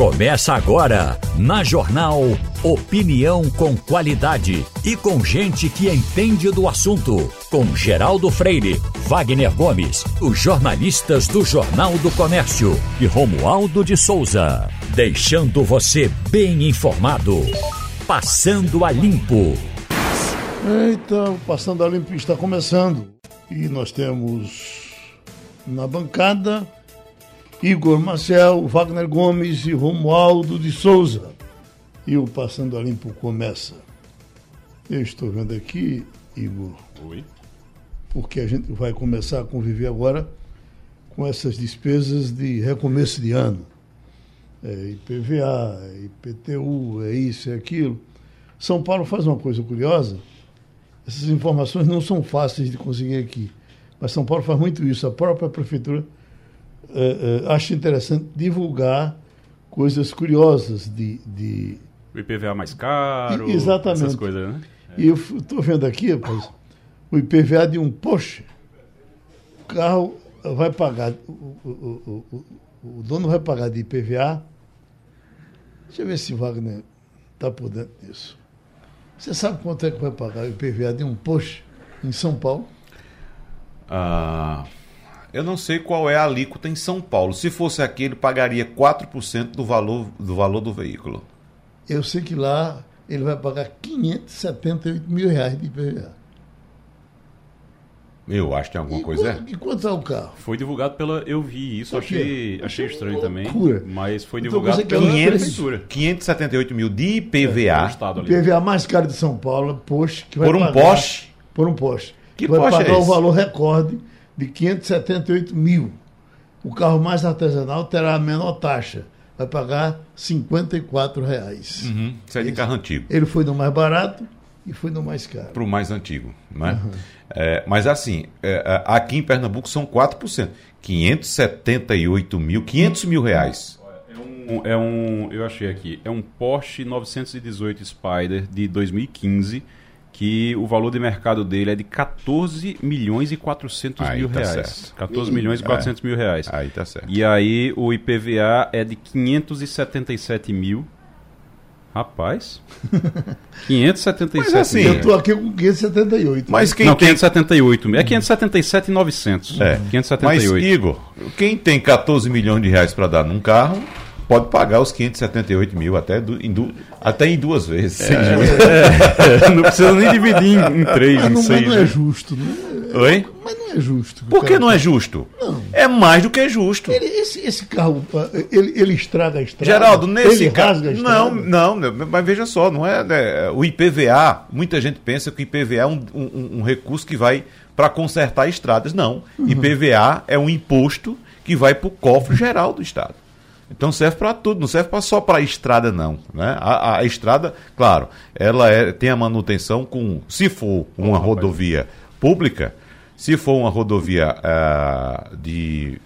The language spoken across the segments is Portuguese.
Começa agora, na Jornal Opinião com qualidade e com gente que entende do assunto. Com Geraldo Freire, Wagner Gomes, os jornalistas do Jornal do Comércio e Romualdo de Souza. Deixando você bem informado. Passando a Limpo. Então, Passando a Limpo está começando. E nós temos na bancada Igor Marcel, Wagner Gomes e Romualdo de Souza. E o Passando a Limpo começa. Eu estou vendo aqui, Igor. Oi. Porque a gente vai começar a conviver agora com essas despesas de recomeço de ano. É IPVA, é IPTU, é isso, é aquilo. São Paulo faz uma coisa curiosa. Essas informações não são fáceis de conseguir aqui. Mas São Paulo faz muito isso. A própria prefeitura é, é, acha interessante divulgar coisas curiosas de, de... O IPVA mais caro. E, exatamente. Essas coisas, né? E eu estou vendo aqui, rapaz, o IPVA de um Porsche. O carro vai pagar, o, o, o, o, dono vai pagar de IPVA. Deixa eu ver se Wagner está por dentro disso. Você sabe quanto é que vai pagar o IPVA de um Porsche em São Paulo? Ah, eu não sei qual é a alíquota em São Paulo. Se fosse aqui, ele pagaria 4% do valor, do valor do veículo. Eu sei que lá ele vai pagar 578 mil reais de IPVA. Eu acho que tem alguma e coisa. Quanto, e quanto é o carro? Foi divulgado pela. Eu vi isso, achei, achei estranho também. Loucura. Mas foi Então, divulgado quer pela lá 500, prefeitura. 578 mil de IPVA estado O ali. IPVA mais caro de São Paulo, Porsche, que vai por um pagar, Porsche. Por um Porsche. Que vai Porsche é pagar o esse? valor recorde de 578 mil. O carro mais artesanal terá a menor taxa. Vai pagar 54 reais. Uhum, isso é de carro antigo. Ele foi no mais barato e foi no mais caro. Para o mais antigo. Né? É, mas assim, é, é, aqui em Pernambuco são 4%. 578 mil, 500 mil reais. É um, é um. Eu achei aqui. É um Porsche 918 Spider de 2015. Que o valor de mercado dele é de 14 milhões e 400 Aí mil tá reais. certo. 14 milhões e 400 mil reais. Aí tá certo. E aí o IPVA é de 577 mil. Rapaz. 577 Mas assim, mil. Eu estou aqui com 578. Mas quem Não, tem 578 mil. É 577,900. É. 578. Mas, Igor, quem tem 14 milhões de reais para dar num carro, pode pagar os 578 mil até, du- em, du- até em duas vezes. juros. É, não precisa nem dividir em, em três, mas em não, mas seis. não é né? justo, né? Oi? Mas não é justo. Por que não é justo? É mais do que justo. Ele, esse, esse carro, ele, ele estraga a estrada. Geraldo, nesse ele caso. Não, não, mas veja só, não é. né, o IPVA, muita gente pensa que o IPVA é um, um- um recurso que vai para consertar estradas. Não. Uhum. IPVA é um imposto que vai para o cofre geral do Estado. Então serve para tudo, não serve só para a estrada, não. Né? A, a estrada, claro, ela é- tem a manutenção com. Se for uma rodovia pública, se for uma rodovia ah, de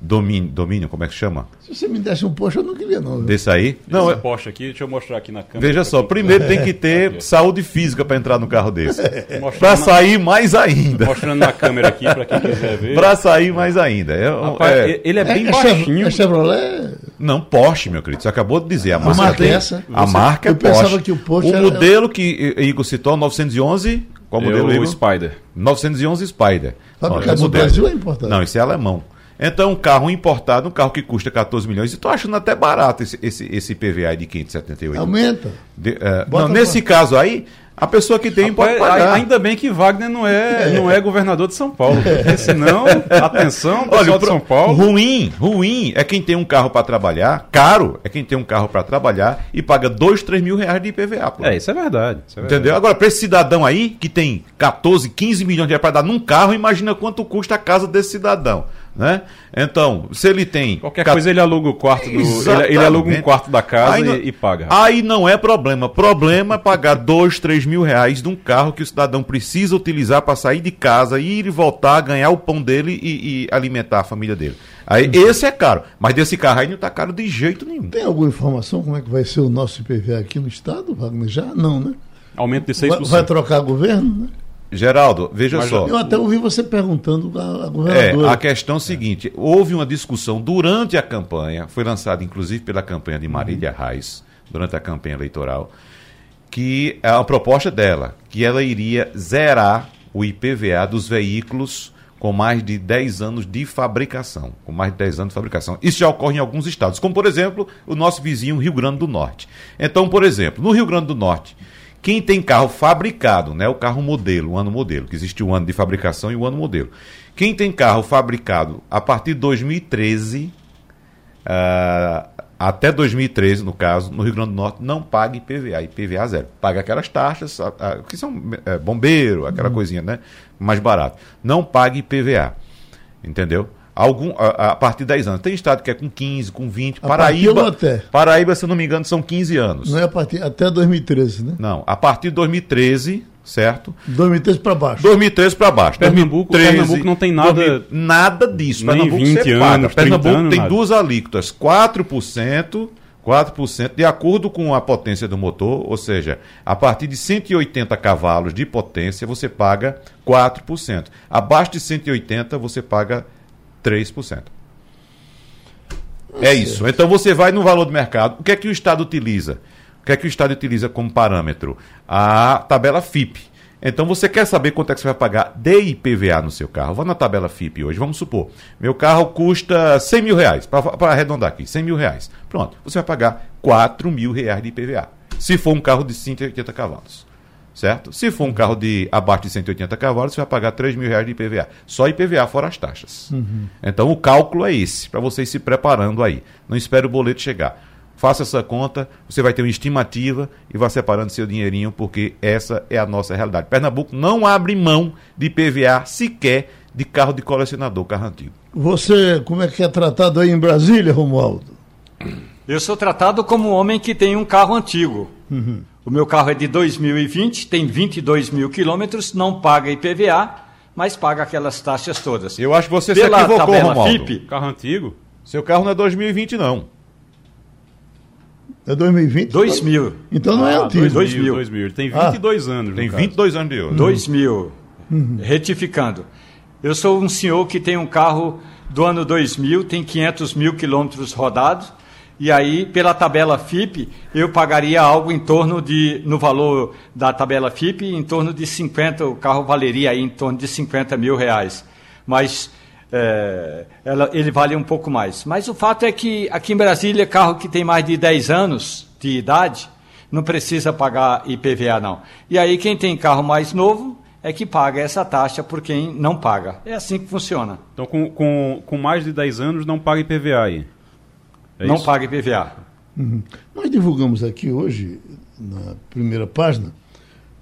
domínio, domínio, como é que chama? Se você me desse um Porsche, eu não queria, não. Desse aí? Não, é é, Porsche aqui, deixa eu mostrar aqui na câmera. Veja só, primeiro tem que ter saúde física para entrar no carro desse. Para na- sair mais ainda. Mostrando na câmera aqui para quem quiser ver. Para sair mais ainda. É, Rapaz, é- ele é bem é, baixinho. É Chevrolet? não, Porsche, meu querido. Você acabou de dizer. A marca, marca é essa? A Você- marca é eu pensava Porsche. que o Porsche o era- modelo que Igor citou, 911. Qual É modelo, o Igor? Spider. 911 Spider. Fabricado no modelo. Brasil é importado? Não, esse é alemão. Então, um carro importado, um carro que custa 14 milhões, e tô achando até barato esse, esse, esse PVA de 578. Aumenta. De- é, Bota não, nesse caso aí, a pessoa que tem pode pagar. Ainda bem que Wagner não é, não é governador de São Paulo. Porque senão, atenção, pessoal Olha, de São Paulo. ruim, ruim é quem tem um carro para trabalhar, caro é quem tem um carro para trabalhar e paga 2, 3 mil reais de IPVA. pô. É, isso é verdade. isso é verdade. Entendeu? Agora, para esse cidadão aí, que tem 14, 15 milhões de reais para dar num carro, imagina quanto custa a casa desse cidadão. Né? Então, se ele tem. Qualquer coisa ele aluga o quarto do. Ele, ele aluga um quarto da casa Aí e, e paga. Aí não é problema. Problema é pagar 2, 3 mil reais de um carro que o cidadão precisa utilizar para sair de casa, ir e voltar, ganhar o pão dele e, e alimentar a família dele. Aí esse é caro. Mas desse carro aí não tá caro de jeito nenhum. Tem alguma informação como é que vai ser o nosso IPVA aqui no estado, Wagner? Já? Não, né? Aumento de Vai, 6%. vai trocar governo, né? Geraldo, veja Mas só. Eu até ouvi você perguntando à, É, governadora. a questão é a seguinte: houve uma discussão durante a campanha, foi lançada inclusive pela campanha de Marília Reis, durante a campanha eleitoral, que é a proposta dela, que ela iria zerar o IPVA dos veículos com mais de 10 anos de fabricação. Com mais de 10 anos de fabricação. Isso já ocorre em alguns estados, como por exemplo o nosso vizinho Rio Grande do Norte. Então, por exemplo, no Rio Grande do Norte, quem tem carro fabricado, né, o carro modelo, o ano modelo, que existe o ano de fabricação e o ano modelo. Quem tem carro fabricado a partir de 2013, ah, até 2013, no caso, no Rio Grande do Norte, não paga IPVA, IPVA zero. Paga aquelas taxas, ah, ah, que são é, bombeiro, aquela coisinha, né? Mais barato. Não paga IPVA. Entendeu? Algum, a, a partir de 10 anos. Tem estado que é com 15, com 20. A Paraíba, até? Paraíba, se eu não me engano, são 15 anos. Não é a partir, até 2013, né? Não, a partir de 2013, certo? 2013 para baixo. 2013 para baixo. Pernambuco- 2013, Pernambuco não tem nada- 2000, nada disso. Nem Pernambuco 20 você paga. anos, 30 Pernambuco anos, tem nada. duas alíquotas, 4%, 4%, de acordo com a potência do motor, ou seja, a partir de 180 cavalos de potência você paga 4%. Abaixo de 180 você paga 3%. É isso. Então você vai no valor do mercado. O que é que o Estado utiliza? O que é que o Estado utiliza como parâmetro? A tabela FIP. Então você quer saber quanto é que você vai pagar de IPVA no seu carro? Vá na tabela FIP hoje. Vamos supor, meu carro custa 100 mil reais, para arredondar aqui, 100 mil reais. Pronto, você vai pagar 4 mil reais de IPVA. Se for um carro de 180 cavalos. Certo? Se for um carro de abaixo de 180 cavalos, você vai pagar 3 mil reais de IPVA. Só IPVA fora as taxas. Então o cálculo é esse, para vocês se preparando aí. Não espere o boleto chegar. Faça essa conta, você vai ter uma estimativa e vá separando seu dinheirinho, porque essa é a nossa realidade. Pernambuco não abre mão de IPVA sequer de carro de colecionador, carro antigo. Você, como é que é tratado aí em Brasília, Romualdo? Eu sou tratado como um homem que tem um carro antigo. O meu carro é de 2020, tem 22 mil quilômetros, não paga IPVA, mas paga aquelas taxas todas. Eu acho que você Pela se equivocou, Romualdo. FIP, Carro antigo? Seu carro não é 2020, não. É 2020? 2000. Então não é Ah, antigo. 2000, 2000. 2000. Ele tem Ah. 22 anos. no Tem caso. 22 anos de ouro. 2000. Retificando. Eu sou um senhor que tem um carro do ano 2000, tem 500 mil quilômetros rodados, e aí, pela tabela FIP, eu pagaria algo em torno de, no valor da tabela FIP, em torno de 50, o carro valeria aí em torno de 50 mil reais. Mas é, ela- ele vale um pouco mais. Mas o fato é que aqui em Brasília, carro que tem mais de 10 anos de idade, não precisa pagar IPVA não. E aí quem tem carro mais novo é que paga essa taxa por quem não paga. É assim que funciona. Então, com, com, com mais de 10 anos, não paga IPVA aí. É não isso? paga IPVA. Nós divulgamos aqui hoje, na primeira página,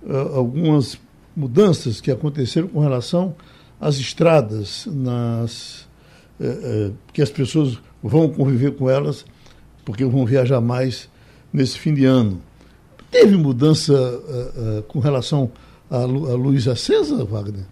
ah, algumas mudanças que aconteceram com relação às estradas, nas, eh, eh, que as pessoas vão conviver com elas, porque vão viajar mais nesse fim de ano. Teve mudança com relação à, lu- à luz acesa, Wagner?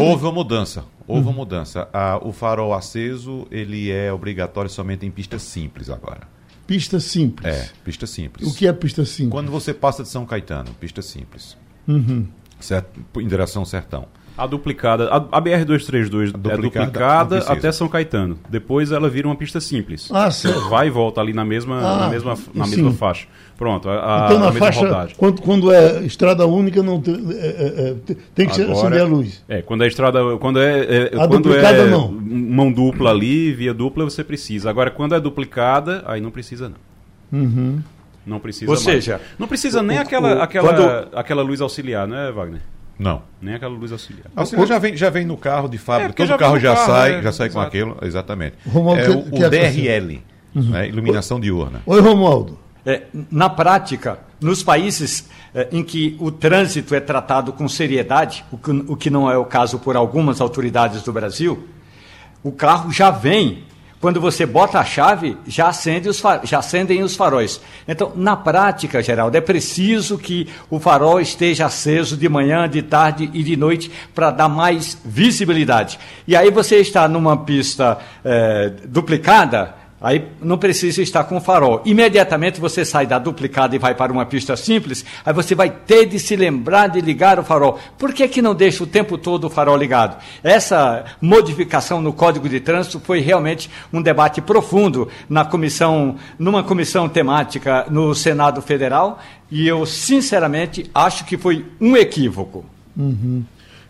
Houve uma mudança. Houve uma mudança. Ah, o farol aceso, ele é obrigatório somente em pista simples agora. Pista simples. É, pista simples. O que é pista simples? Quando você passa de São Caetano, pista simples. Uhum. Certo, em direção ao sertão. A duplicada, a, a BR-232 é duplicada até São Caetano. Depois ela vira uma pista simples. Ah, certo. Vai e volta ali na mesma, Ah, na mesma, na sim. mesma faixa. Pronto, a, a- Então, a na mesma faixa, rodagem. quando, quando é estrada única, não tem, é, é, é, tem que Agora- acender a luz. É, quando é estrada, quando é, é A quando duplicada, é não. mão dupla ali, via dupla, você precisa. Agora, quando é duplicada, aí não precisa não. Uhum. Não precisa Ou mais. seja, não precisa nem o- aquela, o- aquela, quando- aquela luz auxiliar, né, Wagner? Não. Nem aquela luz auxiliar. A auxiliar já vem, já vem no carro de fábrica. É, Todo já carro já carro, sai, é, já sai com exato. aquilo. Exatamente. Romualdo, é que- o, que o é DRL, né, iluminação diurna. Oi, Romualdo. É, na prática, nos países é, em que o trânsito é tratado com seriedade, o que, o que não é o caso por algumas autoridades do Brasil, o carro já vem. Quando você bota a chave, já, acende os já acendem os faróis. Então, na prática, Geraldo, é preciso que o farol esteja aceso de manhã, de tarde e de noite para dar mais visibilidade. E aí você está numa pista eh, duplicada, Aí não precisa estar com farol. Imediatamente você sai da duplicada e vai para uma pista simples, aí você vai ter de se lembrar de ligar o farol. Por que, que não deixa o tempo todo o farol ligado? Essa modificação no Código de Trânsito foi realmente um debate profundo na comissão, numa comissão temática no Senado Federal, e eu sinceramente acho que foi um equívoco. Uhum.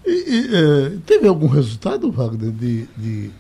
E, e, é, teve algum resultado, Wagner, de, de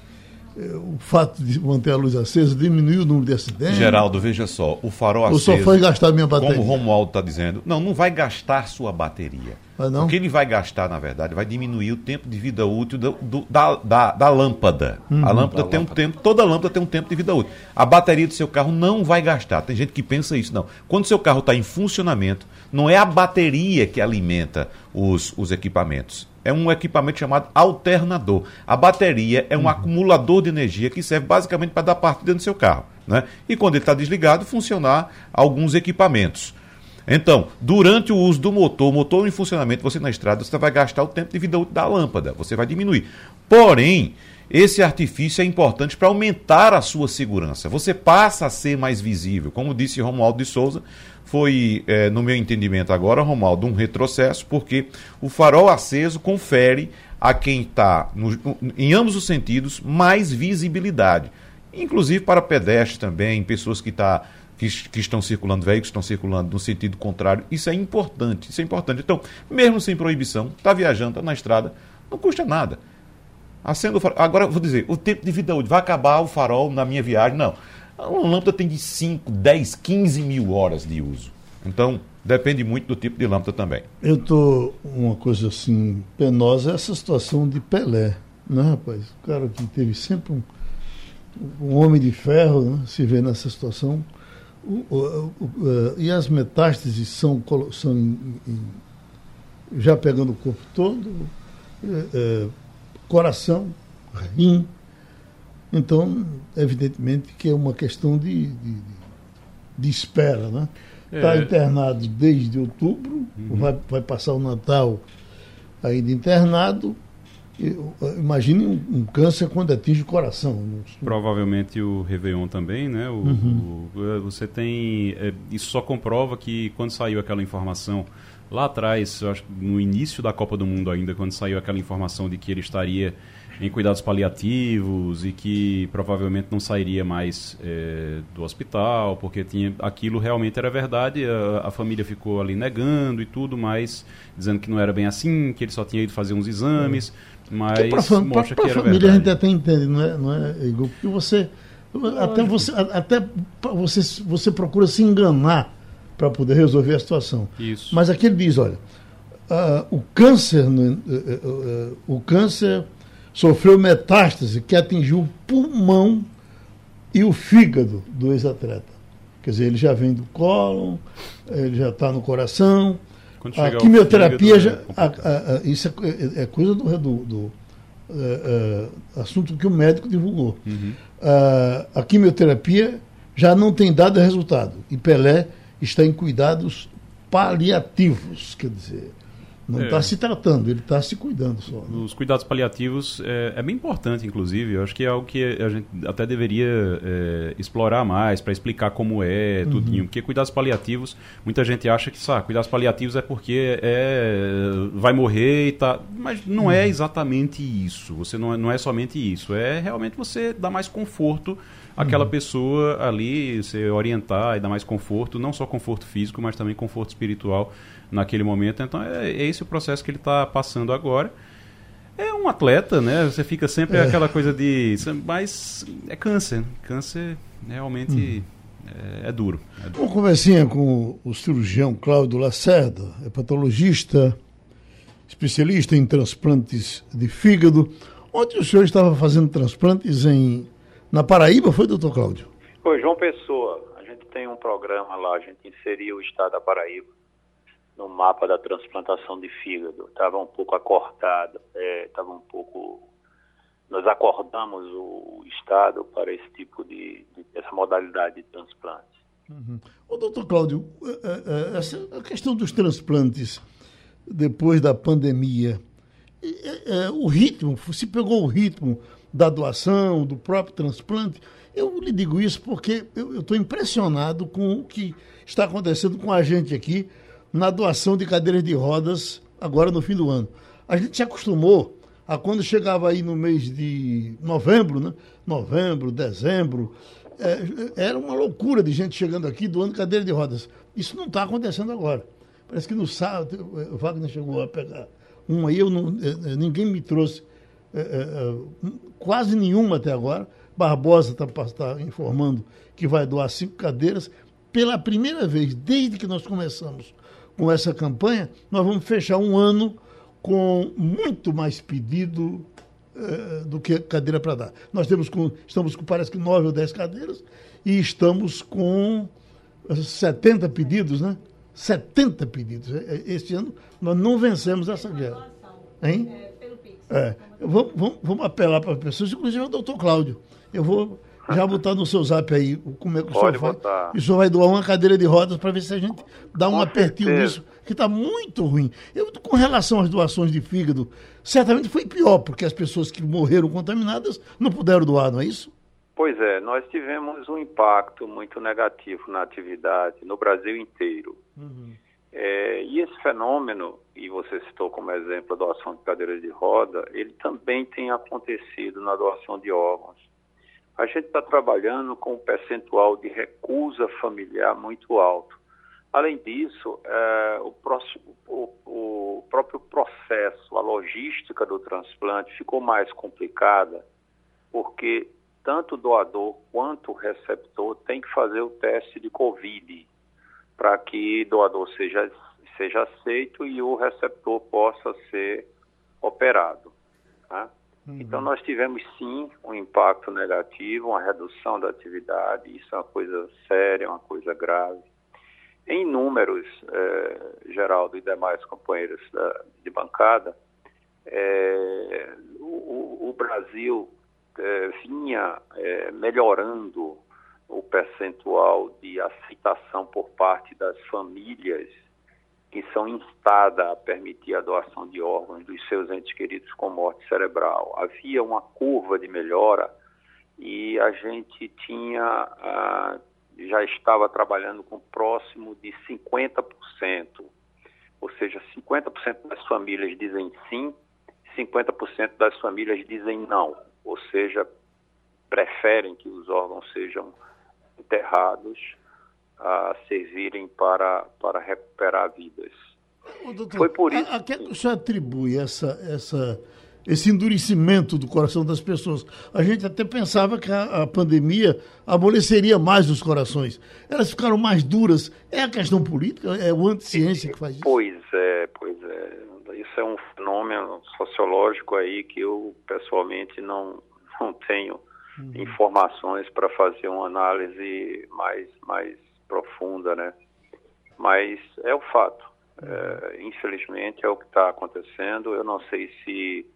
o fato de manter a luz acesa diminuiu o número de acidentes? Geraldo, veja só, o farol aceso... Ou só foi gastar minha bateria? Como o Romualdo está dizendo, não, não vai gastar sua bateria. Mas não? O que ele vai gastar, na verdade, vai diminuir o tempo de vida útil do, do, da, da, da, lâmpada. Uhum. A lâmpada da tem lâmpada. um tempo, toda lâmpada tem um tempo de vida útil. A bateria do seu carro não vai gastar. Tem gente que pensa isso, não. Quando seu carro está em funcionamento, não é a bateria que alimenta os, os equipamentos é um equipamento chamado alternador. A bateria é um uhum. acumulador de energia que serve basicamente para dar partida no seu carro. Né? E quando ele está desligado, funcionar alguns equipamentos. Então, durante o uso do motor, motor em funcionamento, você na estrada, você vai gastar o tempo de vida útil da lâmpada, você vai diminuir. Porém, esse artifício é importante para aumentar a sua segurança. Você passa a ser mais visível. Como disse Romualdo de Souza, foi, é, no meu entendimento agora, Romualdo, um retrocesso, porque o farol aceso confere a quem está, em ambos os sentidos, mais visibilidade. Inclusive para pedestres também, pessoas que, tá, que, que estão circulando, veículos que estão circulando no sentido contrário. Isso é importante, isso é importante. Então, mesmo sem proibição, está viajando, está na estrada, não custa nada. Acendo Agora, vou dizer, o tempo de vida útil, vai acabar o farol na minha viagem? Não. Uma lâmpada tem de 5, 10, 15 mil horas de uso. Então, depende muito do tipo de lâmpada também. Eu estou uma coisa assim penosa, essa situação de Pelé, né, rapaz? O cara que teve sempre um, um homem de ferro, né, se vê nessa situação. O, o, o, e as metástases são, são em, já pegando o corpo todo, é, é, coração, rim, então, evidentemente que é uma questão de, de, de espera, né? Está é. internado desde outubro, uhum. vai, vai passar o Natal ainda internado. Imagine um, um, câncer quando atinge o coração. Provavelmente o Réveillon também, né? O, uhum. o, você tem. É, isso só comprova que quando saiu aquela informação lá atrás, acho no início da Copa do Mundo ainda, quando saiu aquela informação de que ele estaria em cuidados paliativos e que provavelmente não sairia mais é, do hospital, porque tinha aquilo realmente era verdade. A, a, família ficou ali negando e tudo, mas dizendo que não era bem assim, que ele só tinha ido fazer uns exames, mas pra, mostra pra, pra que era família verdade. a gente até entende, não é, não é Igor? Porque você até você até você você procura se enganar para poder resolver a situação. Isso. Mas aqui ele diz, olha, uh, o câncer, uh, uh, o câncer sofreu metástase que atingiu o pulmão e o fígado do ex-atleta. Quer dizer, ele já vem do cólon, ele já está no coração. A quimioterapia já. É a, a, a, isso é, é, coisa do, do, do é, é, assunto que o médico divulgou. Uhum. a quimioterapia já não tem dado resultado. E Pelé está em cuidados paliativos, quer dizer, não está é. se tratando, ele está se cuidando só. Né? Os cuidados paliativos é, é, bem importante, inclusive. Eu acho que é algo que a gente até deveria é, explorar mais para explicar como é, uhum. tudinho. Porque cuidados paliativos, muita gente acha que sabe, cuidados paliativos é porque é, vai morrer e tá. Mas não é uhum. é exatamente isso. Você não é, não é somente isso. É realmente você dar mais conforto àquela uhum. pessoa ali, você orientar e dar mais conforto, não só conforto físico, mas também conforto espiritual naquele momento. Então é, é esse o processo que ele está passando agora. É um atleta, né? Você fica sempre é. aquela coisa de. Mas é câncer. Câncer realmente hum. é, é, duro, é duro. Uma conversinha com o cirurgião Cláudio Lacerda, é patologista, especialista em transplantes de fígado. Ontem o senhor estava fazendo transplantes em, na Paraíba, foi, doutor Cláudio? Foi, João Pessoa. A gente tem um programa lá, a gente inseriu o estado da Paraíba no mapa da transplantação de fígado. Estava um pouco acortado, estava é, um pouco. Nós acordamos o Estado para esse tipo de, de essa modalidade de transplante. Uhum. Ô, doutor Cláudio, é, é, essa, a questão dos transplantes depois da pandemia, o ritmo, se pegou o ritmo da doação, do próprio transplante. Eu lhe digo isso porque eu estou impressionado com o que está acontecendo com a gente aqui na doação de cadeiras de rodas agora no fim do ano. A gente se acostumou a quando chegava aí no mês de novembro, né? Novembro, dezembro, é, era uma loucura de gente chegando aqui doando cadeira de rodas. Isso não está acontecendo agora. Parece que no sábado, o Wagner chegou a pegar uma aí, eu não, é, é, ninguém me trouxe quase nenhuma até agora. Barbosa está tá informando que vai doar cinco cadeiras. Pela primeira vez, desde que nós começamos com essa campanha, nós vamos fechar um ano com muito mais pedido do que cadeira para dar. Nós temos com, estamos com parece que nove ou dez cadeiras e estamos com 70 pedidos, né? 70 pedidos. Este ano nós não vencemos essa guerra. Hein? É, vamos, vamos, vamos apelar para as pessoas, inclusive o doutor Cláudio. Eu vou já botar no seu zap aí como é que o senhor faz. Botar. E o senhor vai doar uma cadeira de rodas para ver se a gente dá um Com apertinho certeza. nisso, que está muito ruim. Eu, com relação às doações de fígado, certamente foi pior, porque as pessoas que morreram contaminadas não puderam doar, não é isso? Pois é, nós tivemos um impacto muito negativo na atividade no Brasil inteiro. Uhum. É, e esse fenômeno, e você citou como exemplo a doação de cadeiras de roda, ele também tem acontecido na doação de órgãos. A gente está trabalhando com um percentual de recusa familiar muito alto. Além disso, é, o, próximo, o, o próprio processo, a logística do transplante ficou mais complicada, porque tanto o doador quanto o receptor tem que fazer o teste de Covid para que doador seja, seja aceito e o receptor possa ser operado. Tá? Uhum. Então, nós tivemos sim um impacto negativo, uma redução da atividade, isso é uma coisa séria, uma coisa grave. Em números, eh, Geraldo e demais companheiros da, de bancada, eh, o, o, Brasil eh, vinha melhorando o percentual de aceitação por parte das famílias que são instadas a permitir a doação de órgãos dos seus entes queridos com morte cerebral. Havia uma curva de melhora e a gente tinha, ah, já estava trabalhando com próximo de 50%, ou seja, 50% das famílias dizem sim, 50% das famílias dizem não, ou seja, preferem que os órgãos sejam enterrados a servirem para, para recuperar vidas. Ô, doutor, Foi por isso. A, a que o senhor atribui essa, essa, esse endurecimento do coração das pessoas? A gente até pensava que a, a pandemia amoleceria mais os corações. Elas ficaram mais duras. É a questão política? É o anticiência que faz isso? Pois é, pois é. Isso é um fenômeno sociológico aí que eu pessoalmente não, não tenho uhum. informações para fazer uma análise mais, mais profunda, né? Mas é o fato. É, infelizmente é o que está acontecendo. Eu não sei se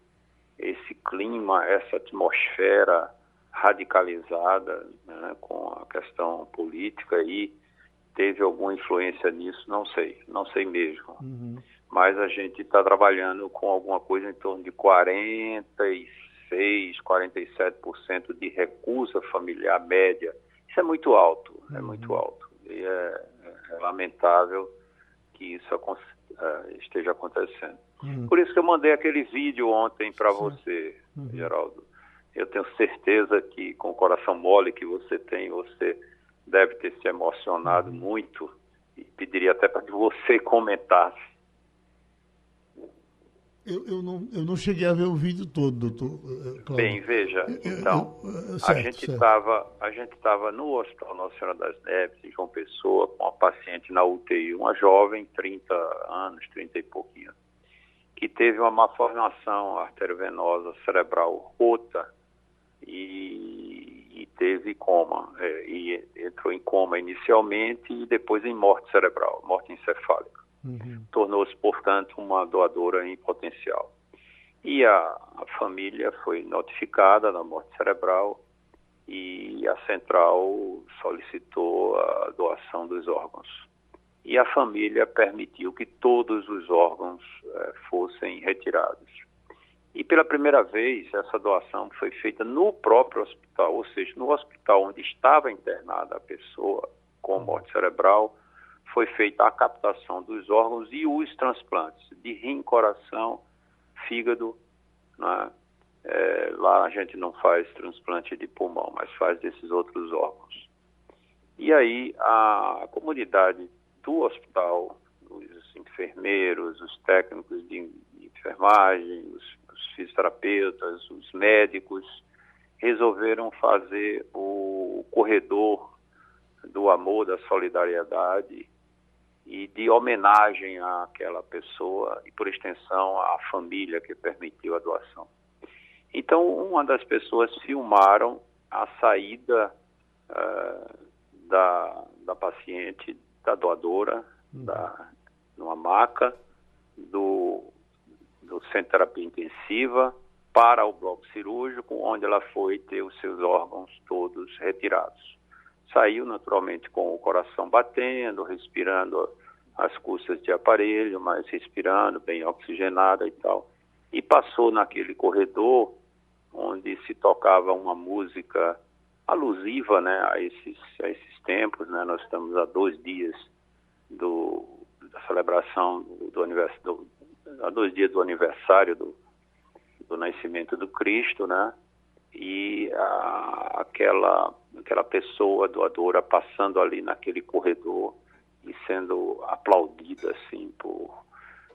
esse clima, essa atmosfera radicalizada né, com a questão política aí teve alguma influência nisso, não sei, não sei mesmo. Uhum. Mas a gente está trabalhando com alguma coisa em torno de 46, 47% de recusa familiar média. Isso é muito alto, é uhum. é muito alto. E é, é lamentável que isso uh, esteja acontecendo. Uhum. Por isso que eu mandei aquele vídeo ontem para você, uhum. Geraldo. Eu tenho certeza que com o coração mole que você tem, você deve ter se emocionado uhum. muito e pediria até para que você comentasse eu, eu, não, eu não cheguei a ver o vídeo todo, doutor. Eh, Cláudio. Bem, veja, então, eu, certo, a gente estava a gente estava no Hospital Nossa Senhora das Neves, em João Pessoa, com uma paciente na UTI, uma jovem, 30 anos, 30 e pouquinho, que teve uma malformação arteriovenosa cerebral rota e, e teve coma, é, e entrou em coma inicialmente e depois em morte cerebral, morte encefálica. Uhum. Tornou-se, portanto, uma doadora em potencial. E a, a, família foi notificada da morte cerebral e a central solicitou a doação dos órgãos. E a família permitiu que todos os órgãos eh, fossem retirados. E pela primeira vez, essa doação foi feita no próprio hospital, ou seja, no hospital onde estava internada a pessoa com morte cerebral, foi feita a captação dos órgãos e os transplantes de rim, coração, fígado. Né? É, lá a gente não faz transplante de pulmão, mas faz desses outros órgãos. E aí a comunidade do hospital, os enfermeiros, os técnicos de enfermagem, os fisioterapeutas, os médicos, resolveram fazer o corredor do amor, da solidariedade e de homenagem àquela pessoa e, por extensão, à família que permitiu a doação. Então, uma das pessoas filmaram a saída uh, da, da paciente, da doadora, uhum. da, numa maca, do do Centro de Terapia Intensiva para o bloco cirúrgico, onde ela foi ter os seus órgãos todos retirados. Saiu naturalmente com o coração batendo, respirando as custas de aparelho, mas respirando, bem oxigenada e tal. E passou naquele corredor onde se tocava uma música alusiva né, a, esses, a esses tempos. Né? Nós estamos há dois dias do, da celebração do, do, do, há dois dias do aniversário do, do nascimento do Cristo, né? E a, aquela, aquela pessoa doadora passando ali naquele corredor e sendo aplaudida, assim, por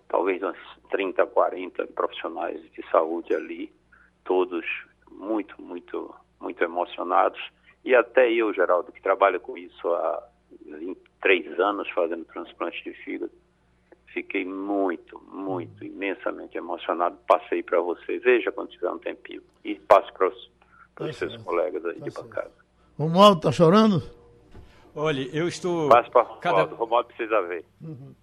talvez uns 30, 40 profissionais de saúde ali, todos muito, muito, muito emocionados. E até eu, Geraldo, que trabalho com isso há três anos fazendo transplante de fígado, Fiquei muito, muito, imensamente emocionado. Passei para você. Veja quando tiver um tempinho. E passe para os, para os tá seus colegas aí tá de bancada. Romualdo, está chorando? Olha, eu estou. Passe para Romualdo. Cada... Romualdo precisa ver. Uhum.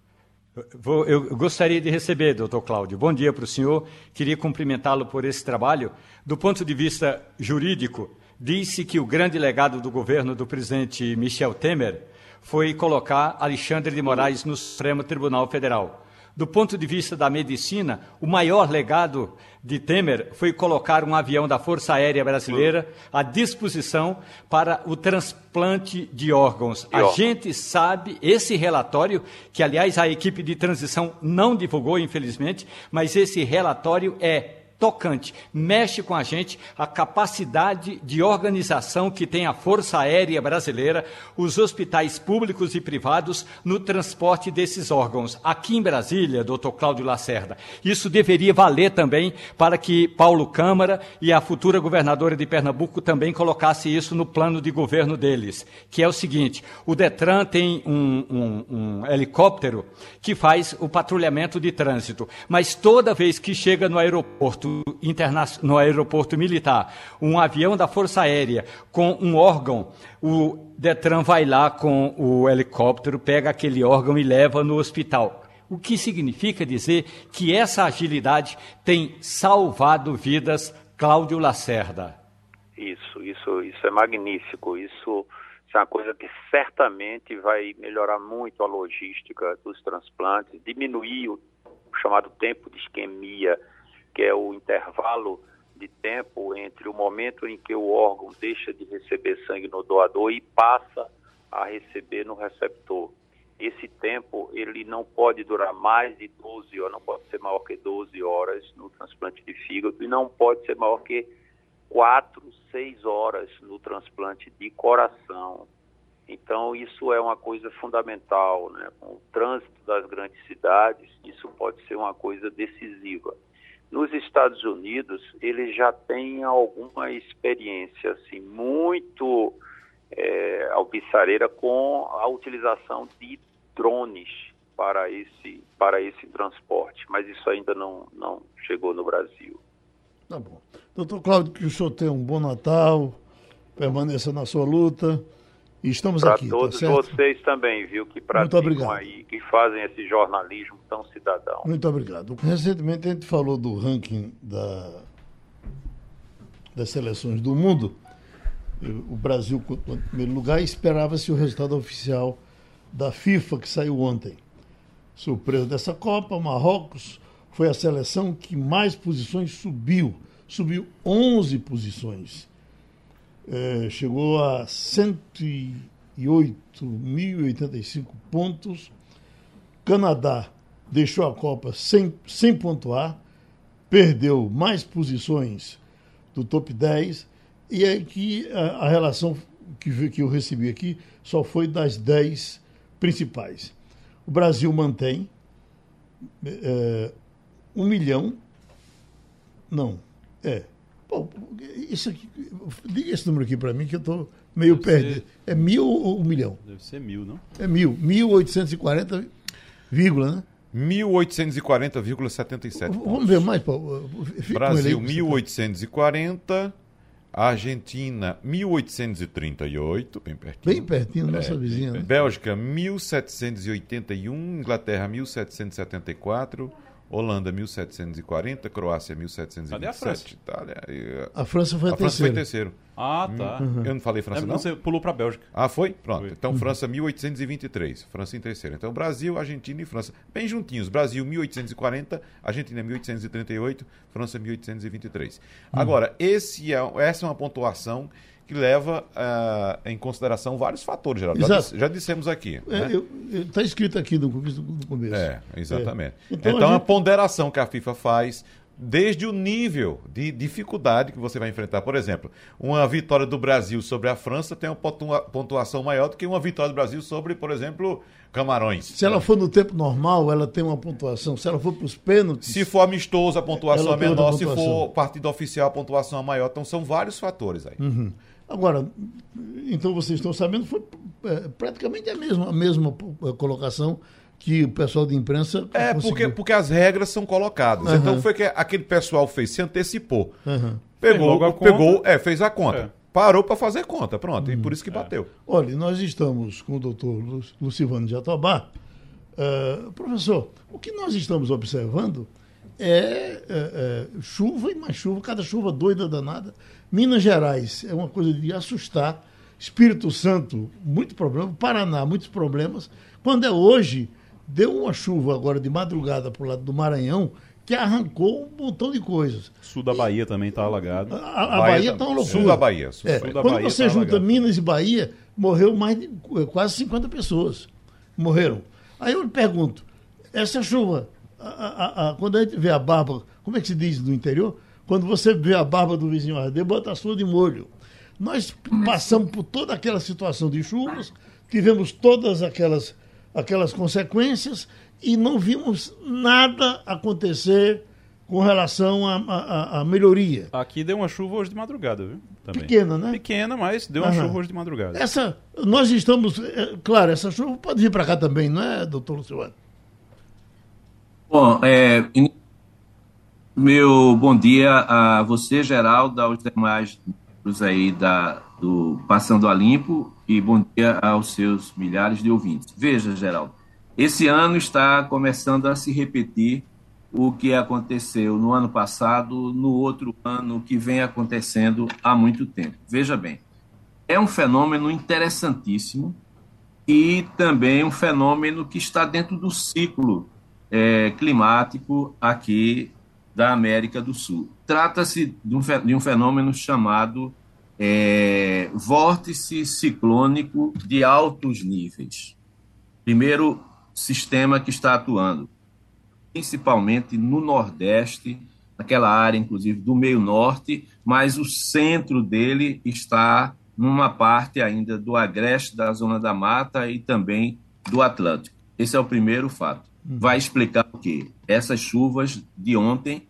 Vou, eu gostaria de receber, doutor Cláudio. Bom dia para o senhor. Queria cumprimentá-lo por esse trabalho. Do ponto de vista jurídico, disse que o grande legado do governo do presidente Michel Temer foi colocar Alexandre de Moraes no Supremo Tribunal Federal. Do ponto de vista da medicina, o maior legado de Temer foi colocar um avião da Força Aérea Brasileira à disposição para o transplante de órgãos. A gente sabe esse relatório, que aliás a equipe de transição não divulgou, infelizmente, mas esse relatório é tocante, mexe com a gente a capacidade de organização que tem a Força Aérea Brasileira, os hospitais públicos e privados no transporte desses órgãos. Aqui em Brasília, doutor Cláudio Lacerda, isso deveria valer também para que Paulo Câmara e a futura governadora de Pernambuco também colocasse isso no plano de governo deles, que é o seguinte, o Detran tem um, um, um helicóptero que faz o patrulhamento de trânsito, mas toda vez que chega no aeroporto aeroporto, no aeroporto militar, um avião da Força Aérea com um órgão, o Detran vai lá com o helicóptero, pega aquele órgão e leva no hospital. O que significa dizer que essa agilidade tem salvado vidas, Cláudio Lacerda. Isso, isso, isso é magnífico. Isso é uma coisa que certamente vai melhorar muito a logística dos transplantes, diminuir o chamado tempo de isquemia que é o intervalo de tempo entre o momento em que o órgão deixa de receber sangue no doador e passa a receber no receptor. Esse tempo ele não pode durar mais de 12 horas, não pode ser maior que 12 horas no transplante de fígado e não pode ser maior que 4, 6 horas no transplante de coração. Então, isso é uma coisa fundamental, né? Com o trânsito das grandes cidades, isso pode ser uma coisa decisiva. Nos Estados Unidos, eles já têm alguma experiência assim, muito é, com a utilização de drones para esse, para esse transporte, mas isso ainda não, não chegou no Brasil. Tá bom. Doutor Cláudio, que o senhor tenha um bom Natal, permaneça na sua luta. E estamos pra aqui. Para tá todos tá vocês também, viu, que praticam aí, que fazem esse jornalismo tão cidadão. Muito obrigado. Recentemente a gente falou do ranking da, das seleções do mundo. O Brasil, em primeiro lugar, esperava-se o resultado oficial da FIFA, que saiu ontem. Surpresa dessa Copa, Marrocos foi a seleção que mais posições subiu. Subiu 11 posições. É, chegou a 108.085 pontos. Canadá deixou a Copa sem, sem pontuar, perdeu mais posições do top 10, e é que a, a relação que, que eu recebi aqui só foi das 10 principais. O Brasil mantém é, um milhão. Não, é. Pô, isso aqui, diga esse número aqui para mim que eu estou meio Deve perdido. Ser... É mil ou um milhão? Deve ser mil, não? É mil. 1840, vírgula, né? 1840,77. Vamos ver mais, Paulo. Brasil, 1840. Argentina, 1838, bem pertinho. Bem pertinho, nossa é, vizinha. Né? Bélgica, 1781. Inglaterra, 1774. Holanda 1740, Croácia 1727. Cadê a França? Itália, e... A França foi a, a França foi terceiro. Ah, tá. Uhum. Eu não falei França, é, não? Você pulou para a Bélgica. Ah, foi? Pronto. Foi. Então, uhum. França 1823. França em terceiro. Então, Brasil, Argentina e França. Bem juntinhos. Brasil 1840, Argentina 1838, França 1823. Uhum. Agora, esse é, essa é uma pontuação que leva uh, em consideração vários fatores, Geraldo. Já, já, dissemos aqui. Está é, né? tá escrito aqui no, no começo. É, exatamente. É. Então, então a, gente... a ponderação que a FIFA faz desde o nível de dificuldade que você vai enfrentar. Por exemplo, uma vitória do Brasil sobre a França tem uma pontuação maior do que uma vitória do Brasil sobre, por exemplo, Camarões. Se ela for no tempo normal, ela tem uma pontuação. Se ela for para os pênaltis. Se for amistoso, a pontuação é menor. Se for partido oficial, a pontuação é maior. Então são vários fatores aí. Uhum. Agora, então vocês estão sabendo, foi é, praticamente a mesma, a mesma é, colocação que o pessoal de imprensa. É, porque, porque as regras são colocadas. Uhum. Então foi que aquele pessoal fez, se antecipou. Uhum. Pegou, pegou, é, fez a conta. É. Parou para fazer conta, pronto. Uhum. E por isso que bateu. É. Olha, nós estamos com o doutor Lucivano de Atobá. Uh, professor, o que nós estamos observando é, é, é, chuva e mais chuva, cada chuva doida danada. Minas Gerais é uma coisa de assustar. Espírito Santo, muito problema. Paraná, muitos problemas. Quando é hoje, deu uma chuva agora de madrugada para o lado do Maranhão que arrancou um montão de coisas. Sul da Bahia e, também está alagado. A, a Bahia está tá uma loucura. Sul da Bahia. Sul, é, da quando Bahia você tá junta alagado. Minas e Bahia, morreu mais de quase 50 pessoas. Morreram. Aí eu lhe pergunto, essa chuva, a, a, quando a gente vê a barba, como é que se diz no interior? Quando você vê a barba do vizinho arder, bota a sua de molho. Nós passamos por toda aquela situação de chuvas, tivemos todas aquelas, aquelas consequências e não vimos nada acontecer com relação à melhoria. Aqui deu uma chuva hoje de madrugada, viu? Também. Pequena, né? Pequena, mas deu uma Aham. chuva hoje de madrugada. Essa, nós estamos, é, claro, essa chuva pode vir para cá também, não é, doutor Luciano? Bom, é, meu bom dia a você, Geraldo, aos demais membros aí da, do Passando a Limpo e bom dia aos seus milhares de ouvintes. Veja, Geraldo, esse ano está começando a se repetir o que aconteceu no ano passado, no outro ano, que vem acontecendo há muito tempo. Veja bem, é um fenômeno interessantíssimo e também um fenômeno que está dentro do ciclo é, climático aqui da América do Sul. Trata-se de, um, de um fenômeno chamado é, vórtice ciclônico de altos níveis. Primeiro sistema que está atuando, principalmente no Nordeste, naquela área, inclusive, do meio norte, mas o centro dele está numa parte ainda do agreste da Zona da Mata e também do Atlântico. Esse é o primeiro fato. Uhum. vai explicar o quê? Essas chuvas de ontem,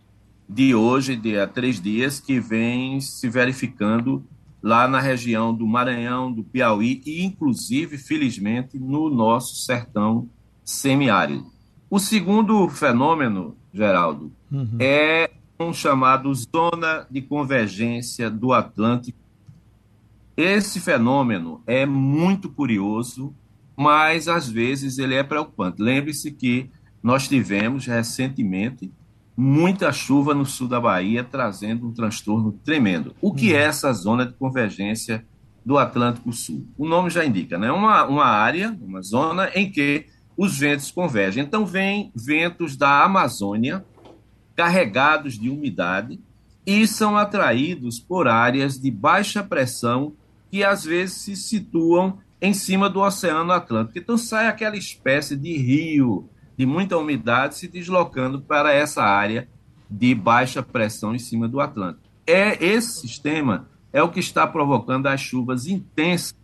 de hoje, de há três dias, que vêm se verificando lá na região do Maranhão, do Piauí e, inclusive, felizmente, no nosso sertão semiárido. O segundo fenômeno, Geraldo, uhum. é um chamado Zona de Convergência do Atlântico. Esse fenômeno é muito curioso mas às vezes ele é preocupante. Lembre-se que nós tivemos recentemente muita chuva no sul da Bahia, trazendo um transtorno tremendo. O que é essa zona de convergência do Atlântico Sul? O nome já indica, né? Uma, uma área, uma zona em que os ventos convergem. Então, vem ventos da Amazônia carregados de umidade e são atraídos por áreas de baixa pressão que às vezes se situam em cima do Oceano Atlântico. Então sai aquela espécie de rio de muita umidade se deslocando para essa área de baixa pressão em cima do Atlântico. É esse sistema é o que está provocando as chuvas intensas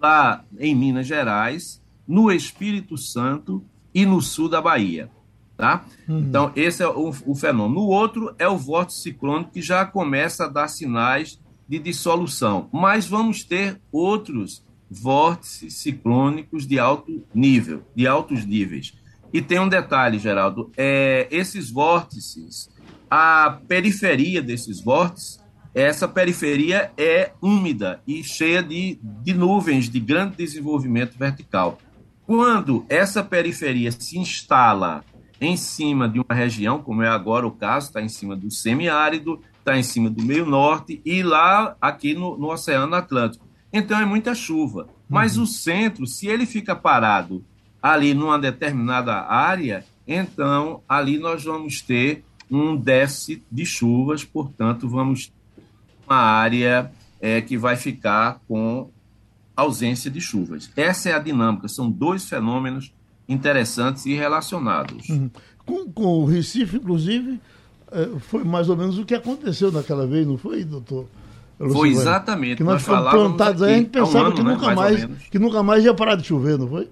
lá em Minas Gerais, no Espírito Santo e no sul da Bahia. Tá? Uhum. Então, esse é o, o, fenômeno. O outro é o vórtice ciclônico, que já começa a dar sinais de dissolução. Mas vamos ter outros vórtices ciclônicos de alto nível, de altos níveis. E tem um detalhe, Geraldo: é, esses vórtices, a periferia desses vórtices, essa periferia é úmida e cheia de, de nuvens de grande desenvolvimento vertical. Quando essa periferia se instala em cima de uma região, como é agora o caso, está em cima do semiárido, está em cima do meio norte e lá aqui no, no Oceano Atlântico. Então é muita chuva. Mas uhum. o centro, se ele fica parado ali numa determinada área, então ali nós vamos ter um déficit de chuvas, portanto, vamos ter uma área é, que vai ficar com ausência de chuvas. Essa é a dinâmica, são dois fenômenos interessantes e relacionados. Uhum. Com, com, o Recife, inclusive, é, foi mais ou menos o que aconteceu naquela vez, não foi, doutor? Foi exatamente. Que nós, nós ficamos plantados aí, a gente pensava um ano, que, né, nunca mais, mais que nunca mais ia parar de chover, não foi?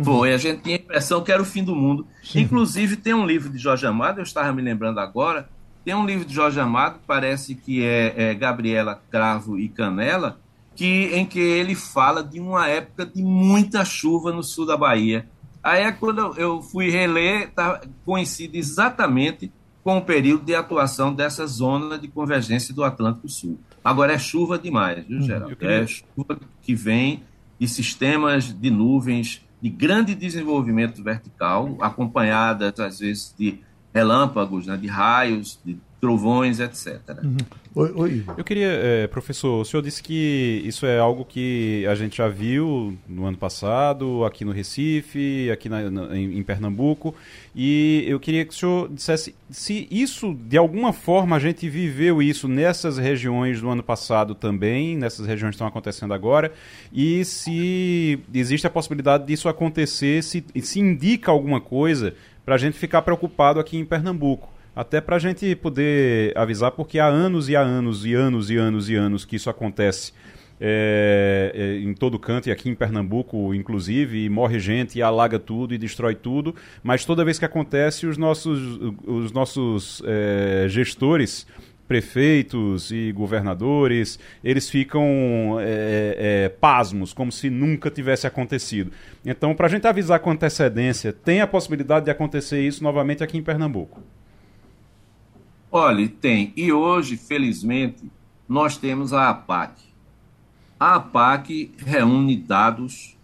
Uhum. Foi, a gente tinha a impressão que era o fim do mundo. Sim. Inclusive, tem um livro de Jorge Amado, eu estava me lembrando agora, tem um livro de Jorge Amado, parece que é, é Gabriela Cravo e Canela, que, em que ele fala de uma época de muita chuva no sul da Bahia. Aí é quando eu fui reler, tá, coincide exatamente com o período de atuação dessa zona de convergência do Atlântico Sul. Agora é chuva demais, viu, hum, Geraldo? Queria... É chuva que vem de sistemas de nuvens de grande desenvolvimento vertical, acompanhadas às vezes de relâmpagos, né, de raios, de trovões, etc. Uhum. Oi, oi. Eu queria, é, professor, o senhor disse que isso é algo que a gente já viu no ano passado, aqui no Recife, aqui na, na, em, em, Pernambuco, e eu queria que o senhor dissesse se isso, de alguma forma, a gente viveu isso nessas regiões do ano passado também, nessas regiões que estão acontecendo agora, e se existe a possibilidade disso acontecer, se, se indica alguma coisa para a gente ficar preocupado aqui em Pernambuco. Até para a gente poder avisar, porque há anos e há anos e anos e anos e anos que isso acontece é, é, em todo canto, e aqui em Pernambuco, inclusive, e morre gente e alaga tudo e destrói tudo, mas toda vez que acontece, os nossos, os nossos é, gestores prefeitos e governadores, eles ficam é, é, pasmos, como se nunca tivesse acontecido. Então, para a gente avisar com antecedência, tem a possibilidade de acontecer isso novamente aqui em Pernambuco? Olha, tem. E hoje, felizmente, nós temos a APAC. A APAC reúne dados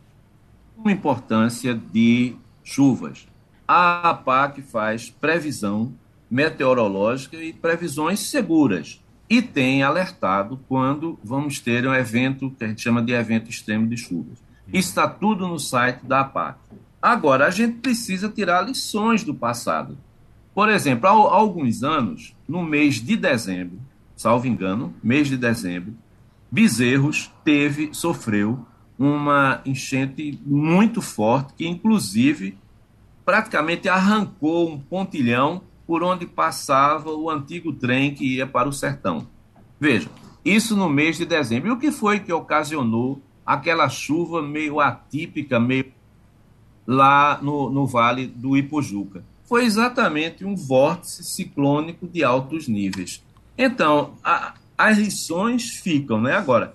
com importância de chuvas. A APAC faz previsão meteorológica e previsões seguras. E tem alertado quando vamos ter um evento que a gente chama de evento extremo de chuvas. Está tudo no site da APAC. Agora, a gente precisa tirar lições do passado. Por exemplo, há, alguns anos, no mês de dezembro, salvo engano, mês de dezembro, Bezerros teve, sofreu uma enchente muito forte, que inclusive praticamente arrancou um pontilhão por onde passava o antigo trem que ia para o sertão. Veja, isso no mês de dezembro. E o que foi que ocasionou aquela chuva meio atípica, meio lá no, no vale do Ipojuca? Foi exatamente um vórtice ciclônico de altos níveis. Então, a, as lições ficam, né? Agora,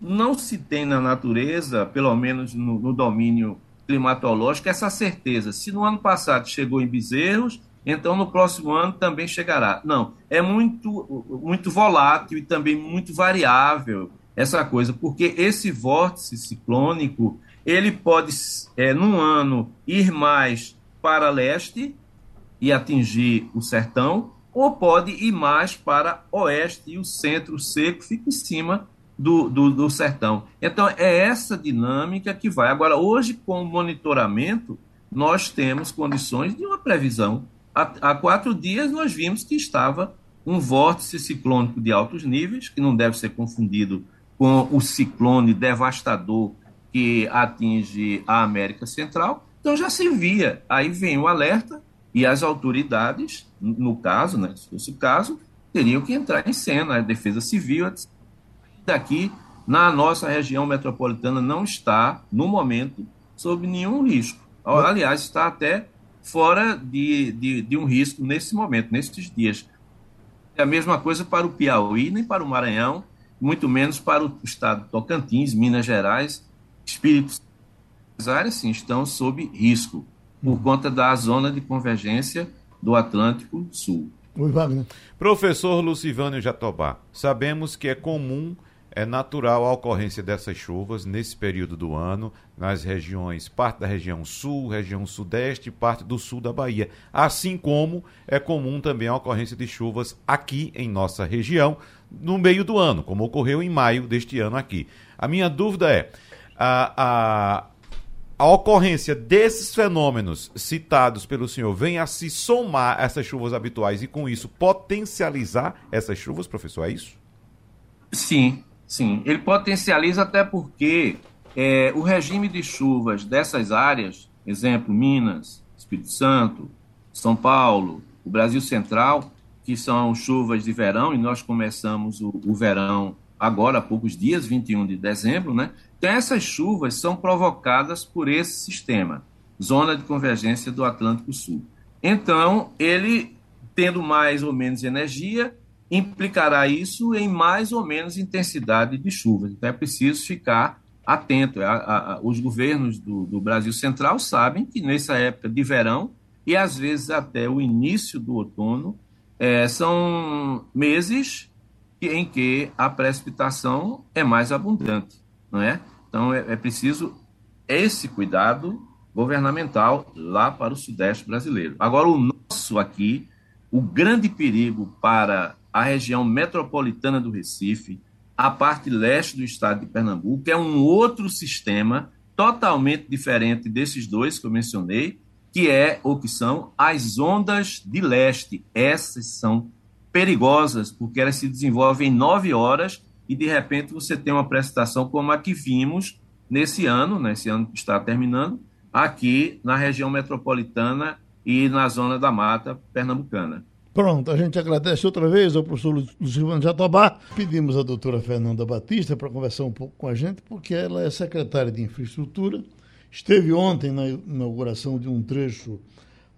não se tem na natureza, pelo menos no, no, domínio climatológico, essa certeza. Se no ano passado chegou em bezerros, então no próximo ano também chegará. Não, é muito, muito volátil e também muito variável essa coisa, porque esse vórtice ciclônico ele pode, é, num ano, ir mais para leste e atingir o sertão, ou pode ir mais para oeste e o centro seco fica em cima do, do, do, sertão. Então, é essa dinâmica que vai. Agora, hoje, com o monitoramento, nós temos condições de uma previsão há, há quatro dias nós vimos que estava um vórtice ciclônico de altos níveis, que não deve ser confundido com o ciclone devastador que atinge a América Central. Então já se via. Aí vem o alerta e as autoridades, no caso, né, se fosse o caso, teriam que entrar em cena, a Defesa Civil. Daqui, na nossa região metropolitana, não está, no momento, sob nenhum risco. Aliás, está até fora de, de, de um risco nesse momento, nesses dias. É a mesma coisa para o Piauí, nem para o Maranhão, muito menos para o estado de Tocantins, Minas Gerais, Espírito As áreas, sim, estão sob risco, por conta da zona de convergência do Atlântico Sul. Professor Lucivânio Jatobá, sabemos que é comum é natural a ocorrência dessas chuvas nesse período do ano, nas regiões, parte da região sul, região sudeste e parte do sul da Bahia. Assim como é comum também a ocorrência de chuvas aqui em nossa região, no meio do ano, como ocorreu em maio deste ano aqui. A minha dúvida é: a, a, a ocorrência desses fenômenos citados pelo senhor vem a se somar a essas chuvas habituais e, com isso, potencializar essas chuvas, professor? É isso? Sim, Sim, ele potencializa até porque é, o regime de chuvas dessas áreas, exemplo, Minas, Espírito Santo, São Paulo, o Brasil Central, que são chuvas de verão, e nós começamos o, o verão agora há poucos dias, 21 de dezembro, né? Essas chuvas são provocadas por esse sistema, zona de convergência do Atlântico Sul. Então, ele, tendo mais ou menos energia, implicará isso em mais ou menos intensidade de chuvas. Então é preciso ficar atento. A, a, a, os governos do, do, Brasil Central sabem que nessa época de verão e às vezes até o início do outono é, são meses em que a precipitação é mais abundante, não é? Então é, é preciso esse cuidado governamental lá para o sudeste brasileiro. Agora o nosso aqui, o grande perigo para a região metropolitana do Recife, a parte leste do estado de Pernambuco, é um outro sistema totalmente diferente desses dois que eu mencionei, que é ou que são as ondas de leste. Essas são perigosas porque elas se desenvolvem em nove horas e de repente você tem uma precipitação como a que vimos nesse ano, nesse ano que está terminando, aqui na região metropolitana e na zona da mata pernambucana. Pronto, a gente agradece outra vez ao professor Lucivano Jatobá. Pedimos à doutora Fernanda Batista para conversar um pouco com a gente, porque ela é secretária de Infraestrutura. Esteve ontem na inauguração de um trecho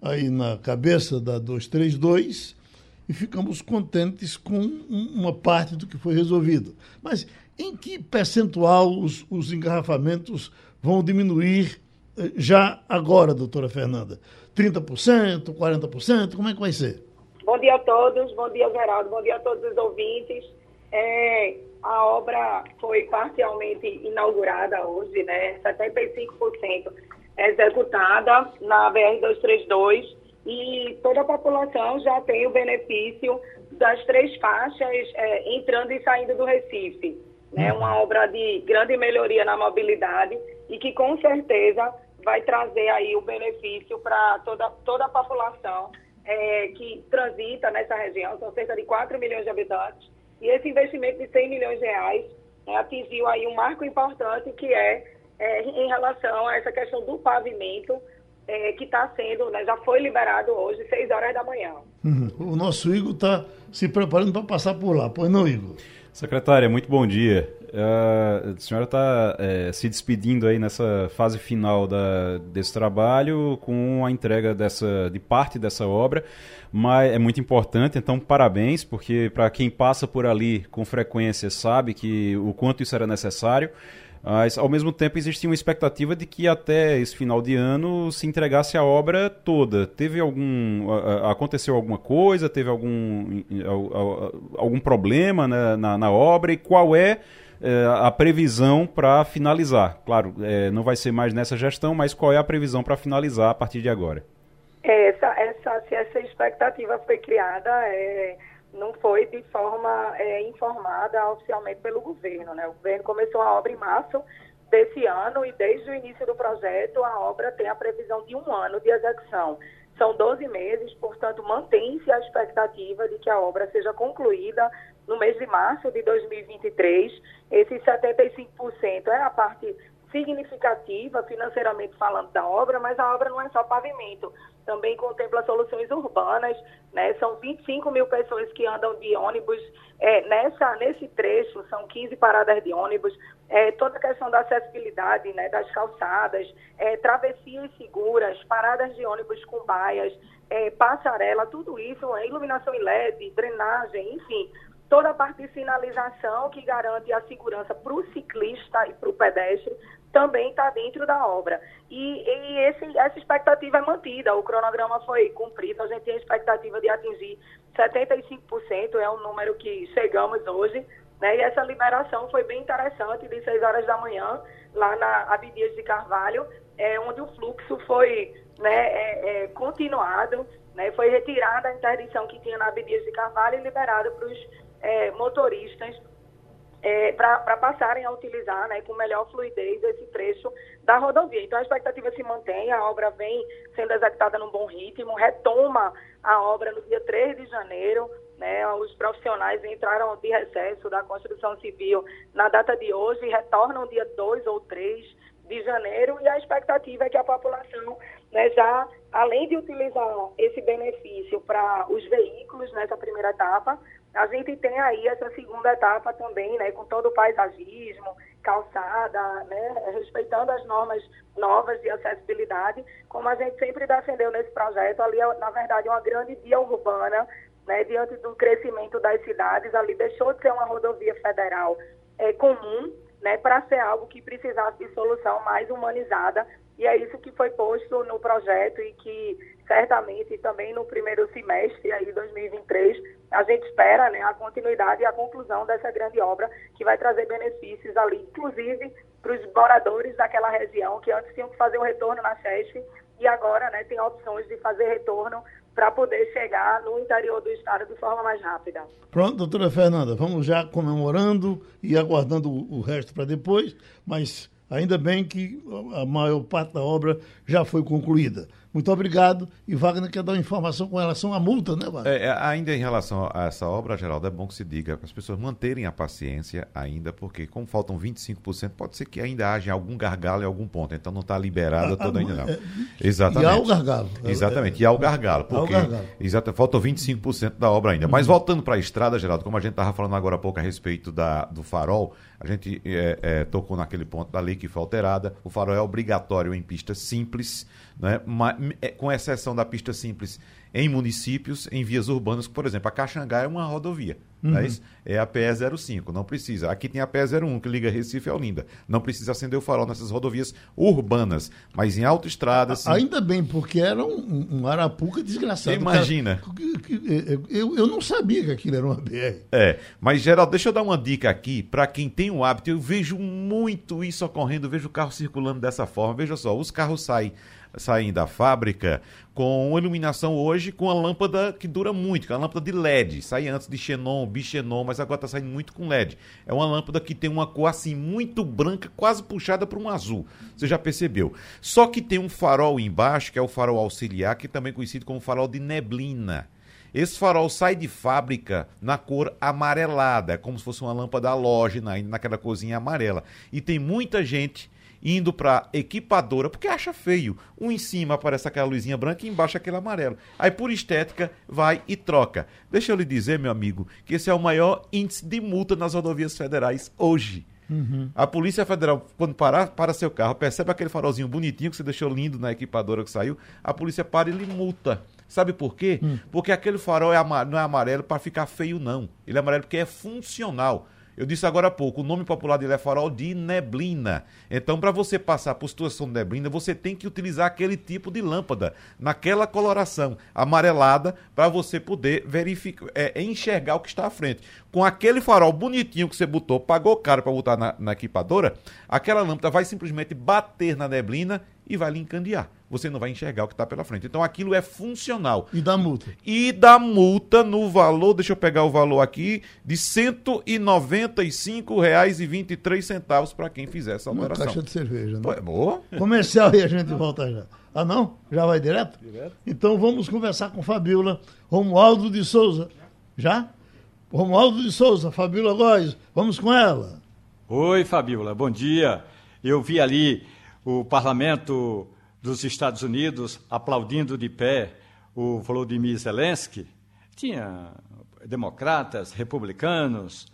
aí na cabeça da 232 e ficamos contentes com uma parte do que foi resolvido. Mas em que percentual os, os engarrafamentos vão diminuir eh, já agora, doutora Fernanda? 30%, 40%? Como é que vai ser? Bom dia a todos, bom dia Geraldo, bom dia a todos os ouvintes. É, a obra foi parcialmente inaugurada hoje, né? 75% executada na BR-232 e toda a população já tem o benefício das três faixas é, entrando e saindo do Recife. Né? Uhum. Uma obra de grande melhoria na mobilidade e que com certeza vai trazer aí o benefício para toda, toda a população é, que transita nessa região, são cerca de 4 milhões de habitantes, e esse investimento de 100 milhões de reais é, atingiu aí um marco importante que é, é, em relação a essa questão do pavimento, é, que está sendo, né, já foi liberado hoje, 6 horas da manhã. Uhum. O nosso Igor está se preparando para passar por lá, pois não, Igor? Secretária, muito bom dia. Uh, a senhora está é, se despedindo aí nessa fase final da, desse trabalho com a entrega dessa, de parte dessa obra, mas é muito importante, então parabéns, porque para quem passa por ali com frequência sabe que o quanto isso era necessário. Mas, ao mesmo tempo, existia uma expectativa de que até esse final de ano se entregasse a obra toda. Teve algum. Aconteceu alguma coisa? Teve algum, algum problema né, na, na obra? E qual é é, a previsão para finalizar? Claro, é, não vai ser mais nessa gestão, mas qual é a previsão para finalizar a partir de agora? Essa, essa, se essa expectativa foi criada, é, não foi de forma é, informada oficialmente pelo governo. Né? O governo começou a obra em março desse ano e desde o início do projeto a obra tem a previsão de um ano de execução. são 12 meses, portanto, mantém-se a expectativa de que a obra seja concluída no mês de março de 2023. Esses 75% é a parte significativa financeiramente falando da obra, mas a obra não é só pavimento, também contempla soluções urbanas, né? São 25 mil pessoas que andam de ônibus. É, nessa, nesse trecho, são 15 paradas de ônibus, é, toda a questão da acessibilidade, né, das calçadas, é, travessias seguras, paradas de ônibus com baias, é, passarela, tudo isso, é, iluminação em LED, drenagem, enfim, toda a parte de sinalização que garante a segurança para o ciclista e para o pedestre também está dentro da obra. E, e esse, essa expectativa é mantida, o cronograma foi cumprido, a gente tem a expectativa de atingir 75%, é o número que chegamos hoje, né? E essa liberação foi bem interessante, de 6 horas da manhã, lá na Abdias de Carvalho, é, onde o fluxo foi né, é, é, continuado, né? foi retirada a interdição que tinha na Abdias de Carvalho e liberado para os é, motoristas é, para passarem a utilizar né, com melhor fluidez esse trecho da rodovia. Então a expectativa se mantém, a obra vem sendo executada num bom ritmo, retoma a obra no dia 3 de janeiro. Né, os profissionais entraram de recesso da construção civil na data de hoje e retornam dia 2 ou 3 de janeiro e a expectativa é que a população né, já, além de utilizar esse benefício para os veículos nessa primeira etapa, a gente tem aí essa segunda etapa também, né, com todo o paisagismo, calçada, né, respeitando as normas novas de acessibilidade, como a gente sempre defendeu nesse projeto, ali é, na verdade, uma grande via urbana, né, diante do crescimento das cidades, ali deixou de ser uma rodovia federal é, comum, né, para ser algo que precisasse de solução mais humanizada, e é isso que foi posto no projeto e que certamente também no primeiro semestre aí 2023 a gente espera né, a continuidade e a conclusão dessa grande obra que vai trazer benefícios ali, inclusive para os moradores daquela região que antes tinham que fazer o retorno na SESC e agora né, tem opções de fazer retorno para poder chegar no interior do estado de forma mais rápida. Pronto, doutora Fernanda, vamos já comemorando e aguardando o resto para depois, mas ainda bem que a maior parte da obra já foi concluída. Muito obrigado. E Wagner quer dar uma informação com relação à multa, né, Wagner? É, é ainda em relação a essa obra, Geraldo, é bom que se diga para as pessoas manterem a paciência ainda, porque como faltam 25%, pode ser que ainda haja algum gargalo em algum ponto. Então não está liberada toda ainda não. É, Exatamente. E há o gargalo. Exatamente. E há o gargalo. Porque, há o gargalo. Faltam 25% da obra ainda. Mas voltando para a estrada, Geraldo, como a gente estava falando agora há pouco a respeito da, do farol, a gente é, é, tocou naquele ponto da lei que foi alterada. O farol é obrigatório em pistas simples né? É, com exceção da pista simples em municípios, em vias urbanas, por exemplo, a Caxangá é uma rodovia, uhum. é, é a PE 05, não precisa. Aqui tem a PE 01, que liga Recife a Olinda. Não precisa acender o farol nessas rodovias urbanas, mas em autoestradas... Sim. Ainda bem, porque era um, um arapuca desgraçado. Imagina. Eu, eu não sabia que aquilo era uma BR. É, mas, Geraldo, deixa eu dar uma dica aqui, para quem tem o hábito, eu vejo muito isso ocorrendo, vejo o carro circulando dessa forma. Veja só, os carros saem saem da fábrica com iluminação hoje com a lâmpada que dura muito, que é uma lâmpada de LED. Sai antes de xenon, bixenon, mas agora está saindo muito com LED. É uma lâmpada que tem uma cor assim muito branca, quase puxada para um azul. Você já percebeu? Só que tem um farol embaixo, que é o farol auxiliar, que é também conhecido como farol de neblina. Esse farol sai de fábrica na cor amarelada, como se fosse uma lâmpada halógena, ainda naquela corzinha amarela. E tem muita gente indo para equipadora, porque acha feio. Um em cima aparece aquela luzinha branca e embaixo aquele amarelo. Aí, por estética, vai e troca. Deixa eu lhe dizer, meu amigo, que esse é o maior índice de multa nas rodovias federais hoje. Uhum. A Polícia Federal, quando parar para seu carro, percebe aquele farolzinho bonitinho que você deixou lindo na equipadora que saiu, a polícia para e lhe multa. Sabe por quê? Hum. Porque aquele farol é não é amarelo para ficar feio, não. Ele é amarelo porque é funcional. Eu disse agora há pouco, o nome popular dele é farol de neblina. Então, para você passar por situação de neblina, você tem que utilizar aquele tipo de lâmpada, naquela coloração amarelada, para você poder verificar, é, enxergar o que está à frente. Com aquele farol bonitinho que você botou, pagou caro para botar na, na equipadora, aquela lâmpada vai simplesmente bater na neblina e vai lhe encandear. Você não vai enxergar o que está pela frente. Então aquilo é funcional. E da multa? E da multa no valor, deixa eu pegar o valor aqui, de R$ 195,23 para quem fizer essa Uma operação. caixa de cerveja, né? Pô, é boa. Comercial e a gente volta já. Ah, não? Já vai direto? Direto. Então vamos conversar com Fabiola Romualdo de Souza. Já? Romualdo de Souza, Fabiola Góes, vamos com ela. Oi, Fabiola, bom dia. Eu vi ali o parlamento dos Estados Unidos aplaudindo de pé o Volodymyr Zelensky. Tinha democratas, republicanos,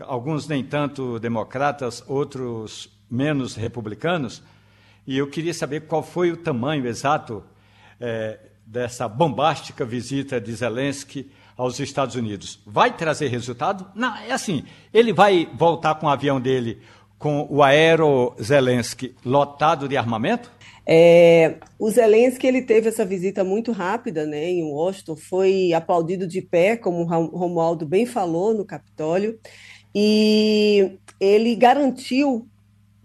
alguns nem tanto democratas, outros menos republicanos. E eu queria saber qual foi o tamanho exato eh, dessa bombástica visita de Zelensky aos Estados Unidos. Vai trazer resultado? Não, é assim, ele vai voltar com o avião dele com o aero Zelensky lotado de armamento? É, o Zelensky ele teve essa visita muito rápida né, em Washington, foi aplaudido de pé, como o Romualdo bem falou, no Capitólio, e ele garantiu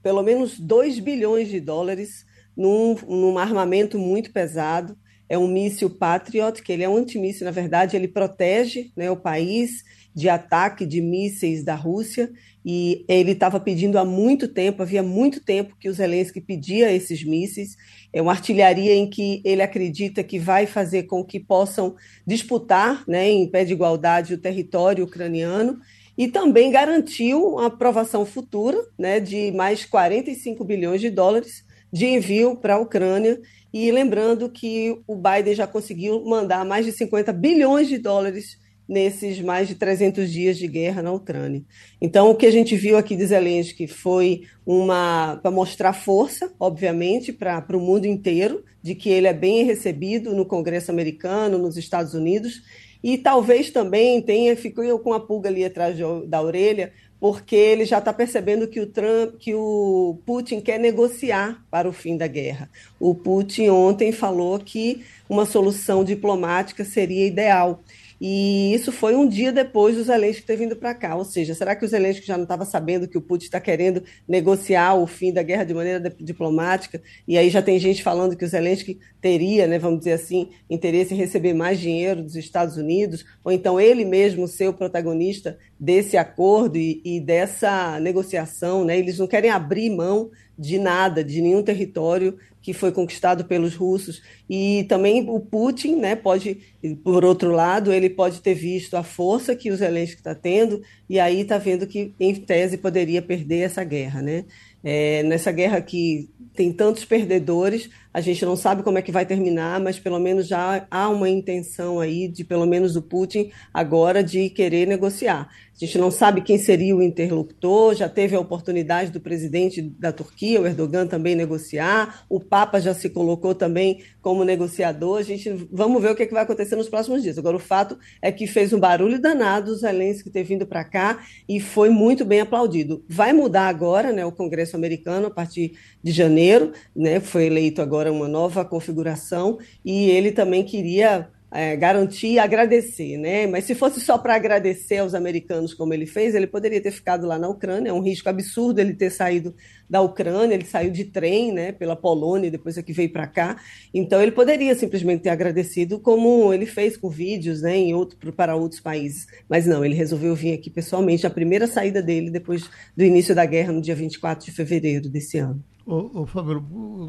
pelo menos 2 bilhões de dólares num, num armamento muito pesado. É um míssil Patriot, que ele é um antimíssil, na verdade, ele protege né, o país de ataque de mísseis da Rússia, e ele estava pedindo há muito tempo, havia muito tempo que o Zelensky pedia esses mísseis. É uma artilharia em que ele acredita que vai fazer com que possam disputar, né, em pé de igualdade, o território ucraniano, e também garantiu uma aprovação futura né, de mais 45 bilhões de dólares de envio para a Ucrânia. E lembrando que o Biden já conseguiu mandar mais de 50 bilhões de dólares nesses mais de 300 dias de guerra na Ucrânia. Então, o que a gente viu aqui de Zelensky foi uma para mostrar força, obviamente, para o mundo inteiro, de que ele é bem recebido no Congresso americano, nos Estados Unidos, e talvez também tenha ficou com a pulga ali atrás da orelha, porque ele já está percebendo que o Trump, que o Putin quer negociar para o fim da guerra. O Putin ontem falou que uma solução diplomática seria ideal. E isso foi um dia depois do Zelensky ter vindo para cá. Ou seja, será que o Zelensky já não estava sabendo que o Putin está querendo negociar o fim da guerra de maneira diplomática? E aí já tem gente falando que o Zelensky teria, né, vamos dizer assim, interesse em receber mais dinheiro dos Estados Unidos, ou então ele mesmo ser o protagonista desse acordo e, e dessa negociação. Né? Eles não querem abrir mão de nada, de nenhum território que foi conquistado pelos russos. E também o Putin, né, pode, por outro lado, ele pode ter visto a força que o Zelensky está tendo e aí está vendo que, em tese, poderia perder essa guerra. Né? É, nessa guerra que tem tantos perdedores, a gente não sabe como é que vai terminar, mas pelo menos já há uma intenção aí de, pelo menos do Putin, agora de querer negociar. A gente não sabe quem seria o interlocutor, já teve a oportunidade do presidente da Turquia, o Erdogan, também negociar, o Papa já se colocou também como negociador. A gente vamos ver o que, é que vai acontecer nos próximos dias. Agora, o fato é que fez um barulho danado o Zelensky ter vindo para cá e foi muito bem aplaudido. Vai mudar agora né, o Congresso americano a partir de janeiro, né, foi eleito agora uma nova configuração, e ele também queria é, garantir e agradecer, né? Mas se fosse só para agradecer aos americanos como ele fez, ele poderia ter ficado lá na Ucrânia. É um risco absurdo ele ter saído da Ucrânia. Ele saiu de trem, né? Pela Polônia, depois é que veio para cá. Então ele poderia simplesmente ter agradecido, como ele fez com vídeos, né? Em outro para outros países. Mas não, ele resolveu vir aqui pessoalmente. A primeira saída dele depois do início da guerra no dia 24 de fevereiro desse ano. Ô, ô Fábio,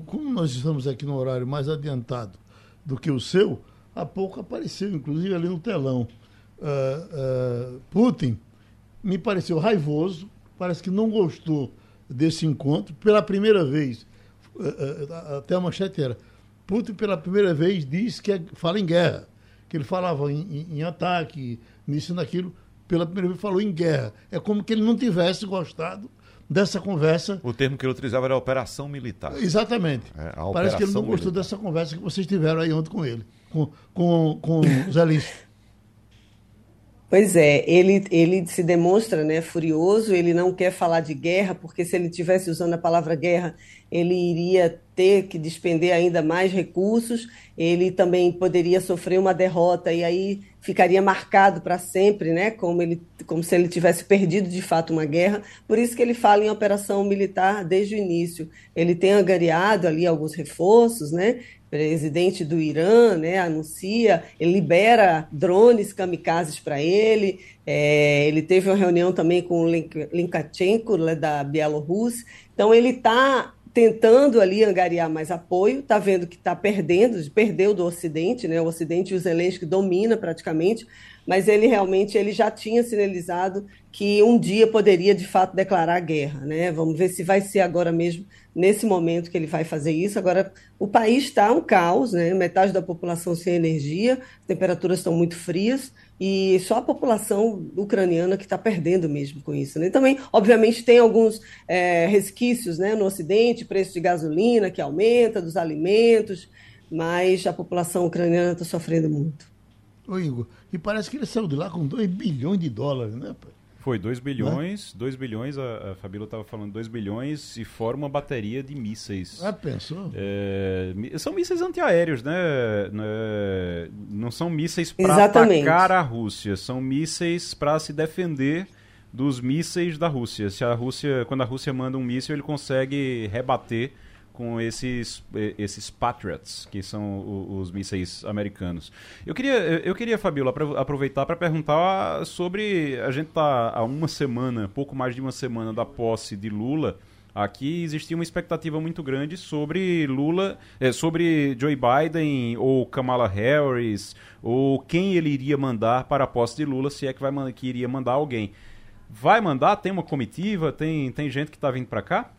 como nós estamos aqui no horário mais adiantado do que o seu há pouco apareceu, inclusive ali no telão. Uh, uh, Putin me pareceu raivoso, parece que não gostou desse encontro. Pela primeira vez, uh, até a manchete era: Putin, pela primeira vez, diz que é, fala em guerra, que ele falava em, em, em ataque, nisso e naquilo. Pela primeira vez, falou em guerra. É como que ele não tivesse gostado dessa conversa. O termo que ele utilizava era operação militar. Exatamente. É, Parece que ele não gostou militar. dessa conversa que vocês tiveram aí ontem com ele com, com, com o Zé Pois é, ele, ele se demonstra né, furioso, ele não quer falar de guerra, porque se ele tivesse usando a palavra guerra, ele iria ter que despender ainda mais recursos, ele também poderia sofrer uma derrota e aí ficaria marcado para sempre, né? Como, ele, como se ele tivesse perdido de fato uma guerra. Por isso que ele fala em operação militar desde o início. Ele tem angariado ali alguns reforços, né? Presidente do Irã, né, anuncia, ele libera drones kamikazes para ele. É, ele teve uma reunião também com o Linkachenko, né, da Bielorrússia. Então, ele está tentando ali angariar mais apoio, está vendo que está perdendo, perdeu do Ocidente, né? O Ocidente e o Zelensky domina praticamente, mas ele realmente ele já tinha sinalizado que um dia poderia de fato declarar guerra, né? Vamos ver se vai ser agora mesmo nesse momento que ele vai fazer isso. Agora o país está um caos, né? Metade da população sem energia, temperaturas estão muito frias e só a população ucraniana que está perdendo mesmo com isso. Né? Também, obviamente, tem alguns é, resquícios né, no Ocidente, preço de gasolina que aumenta, dos alimentos, mas a população ucraniana está sofrendo muito. Ô Igor, e parece que ele saiu de lá com 2 bilhões de dólares, né, pai? Foi 2 bilhões, 2 bilhões, a, a Fabíola estava falando 2 bilhões e fora uma bateria de mísseis. Ah, pensou? É, são mísseis antiaéreos, né? É, não são mísseis para atacar a Rússia, são mísseis para se defender dos mísseis da Rússia. Se a Rússia, quando a Rússia manda um míssil, ele consegue rebater com esses, esses Patriots, que são os, os mísseis americanos. Eu queria, eu queria Fabiola, aproveitar para perguntar sobre. A gente está há uma semana, pouco mais de uma semana da posse de Lula. Aqui existia uma expectativa muito grande sobre Lula, é, sobre Joe Biden ou Kamala Harris, ou quem ele iria mandar para a posse de Lula, se é que, vai, que iria mandar alguém. Vai mandar? Tem uma comitiva? Tem, tem gente que está vindo para cá?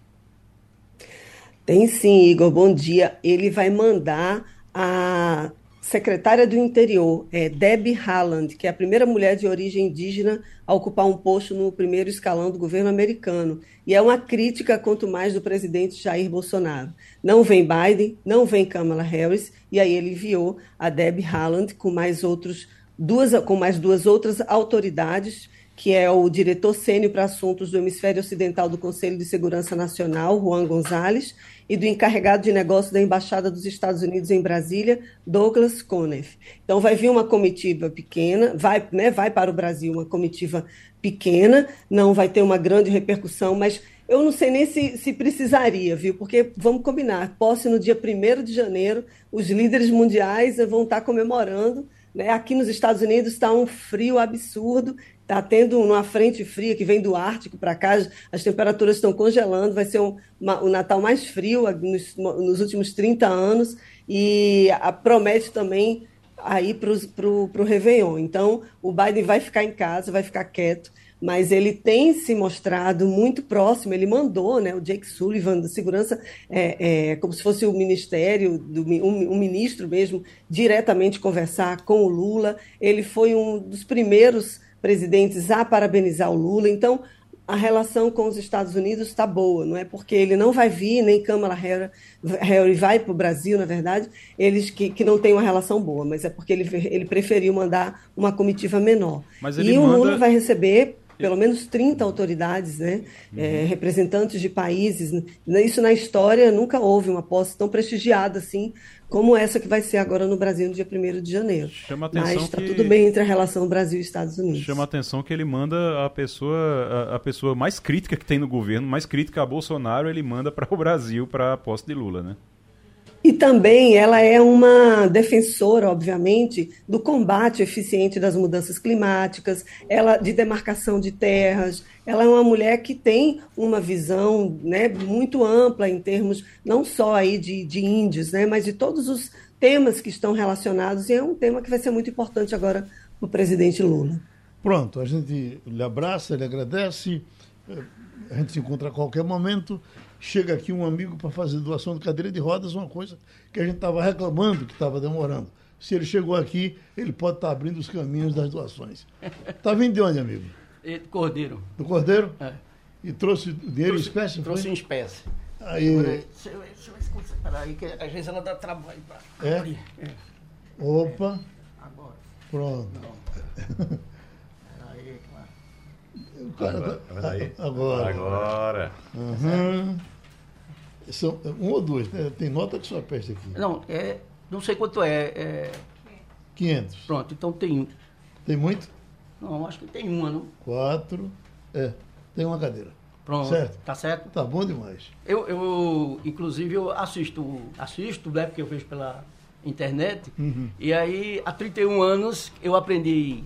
Tem sim, Igor, bom dia. Ele vai mandar a secretária do Interior, é Debbie Haaland, que é a primeira mulher de origem indígena a ocupar um posto no primeiro escalão do governo americano. E é uma crítica, quanto mais, do presidente Jair Bolsonaro. Não vem Biden, não vem Kamala Harris, e aí ele enviou a Debbie Haaland com mais outros duas, com mais duas outras autoridades que é o diretor sênior para assuntos do hemisfério ocidental do Conselho de Segurança Nacional, Juan Gonzalez, e do encarregado de negócios da Embaixada dos Estados Unidos em Brasília, Douglas Conniff. Então vai vir uma comitiva pequena, vai, né, vai para o Brasil uma comitiva pequena, não vai ter uma grande repercussão, mas eu não sei nem se, se precisaria, viu? Porque vamos combinar, posse no dia 1 de janeiro, os líderes mundiais vão estar comemorando. Né? Aqui nos Estados Unidos está um frio absurdo Está tendo uma frente fria que vem do Ártico para cá, as temperaturas estão congelando, vai ser um, o Natal mais frio nos, nos, últimos 30 anos e a, promete também aí para o Réveillon. Então, o Biden vai ficar em casa, vai ficar quieto, mas ele tem se mostrado muito próximo. Ele mandou né, o Jake Sullivan da Segurança, é, é, como se fosse o ministério, do, um, um ministro mesmo, diretamente conversar com o Lula. Ele foi um dos primeiros presidentes a parabenizar o Lula. Então, a relação com os Estados Unidos está boa, não é porque ele não vai vir, nem Câmara Harris vai para o Brasil, na verdade, eles que, que não têm uma relação boa, mas é porque ele, ele preferiu mandar uma comitiva menor. e o Lula vai receber pelo menos 30 autoridades, né, uhum. é, representantes de países. Isso na história nunca houve uma posse tão prestigiada assim como essa que vai ser agora no Brasil no dia 1 de janeiro. Chama atenção Mas está que... tudo bem entre a relação Brasil e Estados Unidos. Chama a atenção que ele manda a pessoa, a, a pessoa mais crítica que tem no governo, mais crítica a Bolsonaro, ele manda para o Brasil para a posse de Lula, né? E também ela é uma defensora, obviamente, do combate eficiente das mudanças climáticas, ela de demarcação de terras. Ela é uma mulher que tem uma visão né, muito ampla em termos não só aí de, de índios, né, mas de todos os temas que estão relacionados. E é um tema que vai ser muito importante agora para o presidente Lula. Pronto, a gente lhe abraça, lhe agradece. A gente se encontra a qualquer momento chega aqui um amigo para fazer doação de cadeira de rodas, uma coisa que a gente estava reclamando que estava demorando. Se ele chegou aqui, ele pode estar tá abrindo os caminhos das doações. Está vindo de onde, amigo? Do Cordeiro. Do Cordeiro? É. E trouxe dinheiro trouxe, em espécie? Trouxe foi? em espécie. Aí. Deixa eu ver aí, que às vezes ela dá trabalho para é? abrir. É. Opa. Agora. Pronto. aí, claro. Agora. Agora. agora. Uhum. São um ou dois, né? Tem nota de sua peste aqui. Não, é, não sei quanto é. é... 500. Pronto, então tem Tem muito? Não, acho que tem uma, não? Quatro. É, tem uma cadeira. Pronto. Certo. Tá certo? Tá bom demais. Eu, eu inclusive, eu assisto, assisto, né, porque eu vejo pela internet. Uhum. E aí, há 31 anos, eu aprendi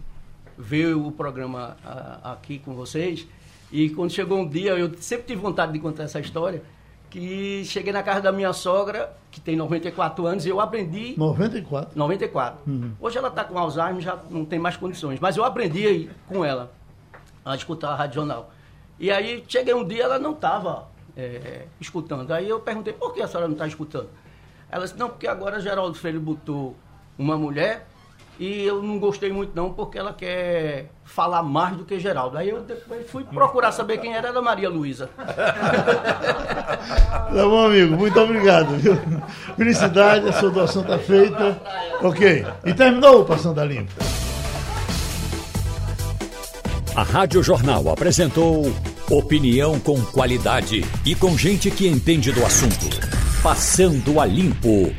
a ver o programa ah, aqui com vocês. E quando chegou um dia, eu sempre tive vontade de contar essa história, que cheguei na casa da minha sogra, que tem 94 anos, e eu aprendi 94. 94. Uhum. Hoje ela está com Alzheimer, já não tem mais condições. Mas eu aprendi aí com ela a escutar a Rádio Jornal. E aí cheguei um dia, ela não estava escutando. Aí eu perguntei, por que a senhora não está escutando? Ela disse, não, porque agora Geraldo Freire botou uma mulher e eu não gostei muito não, porque ela quer falar mais do que Geraldo. Aí eu depois fui procurar saber quem era, era Maria Luísa. Tá bom, amigo. Muito obrigado. Viu? Felicidade, a sua doação está feita. Ok. E terminou o Passando a Limpo. A Rádio Jornal apresentou opinião com qualidade e com gente que entende do assunto. Passando a Limpo.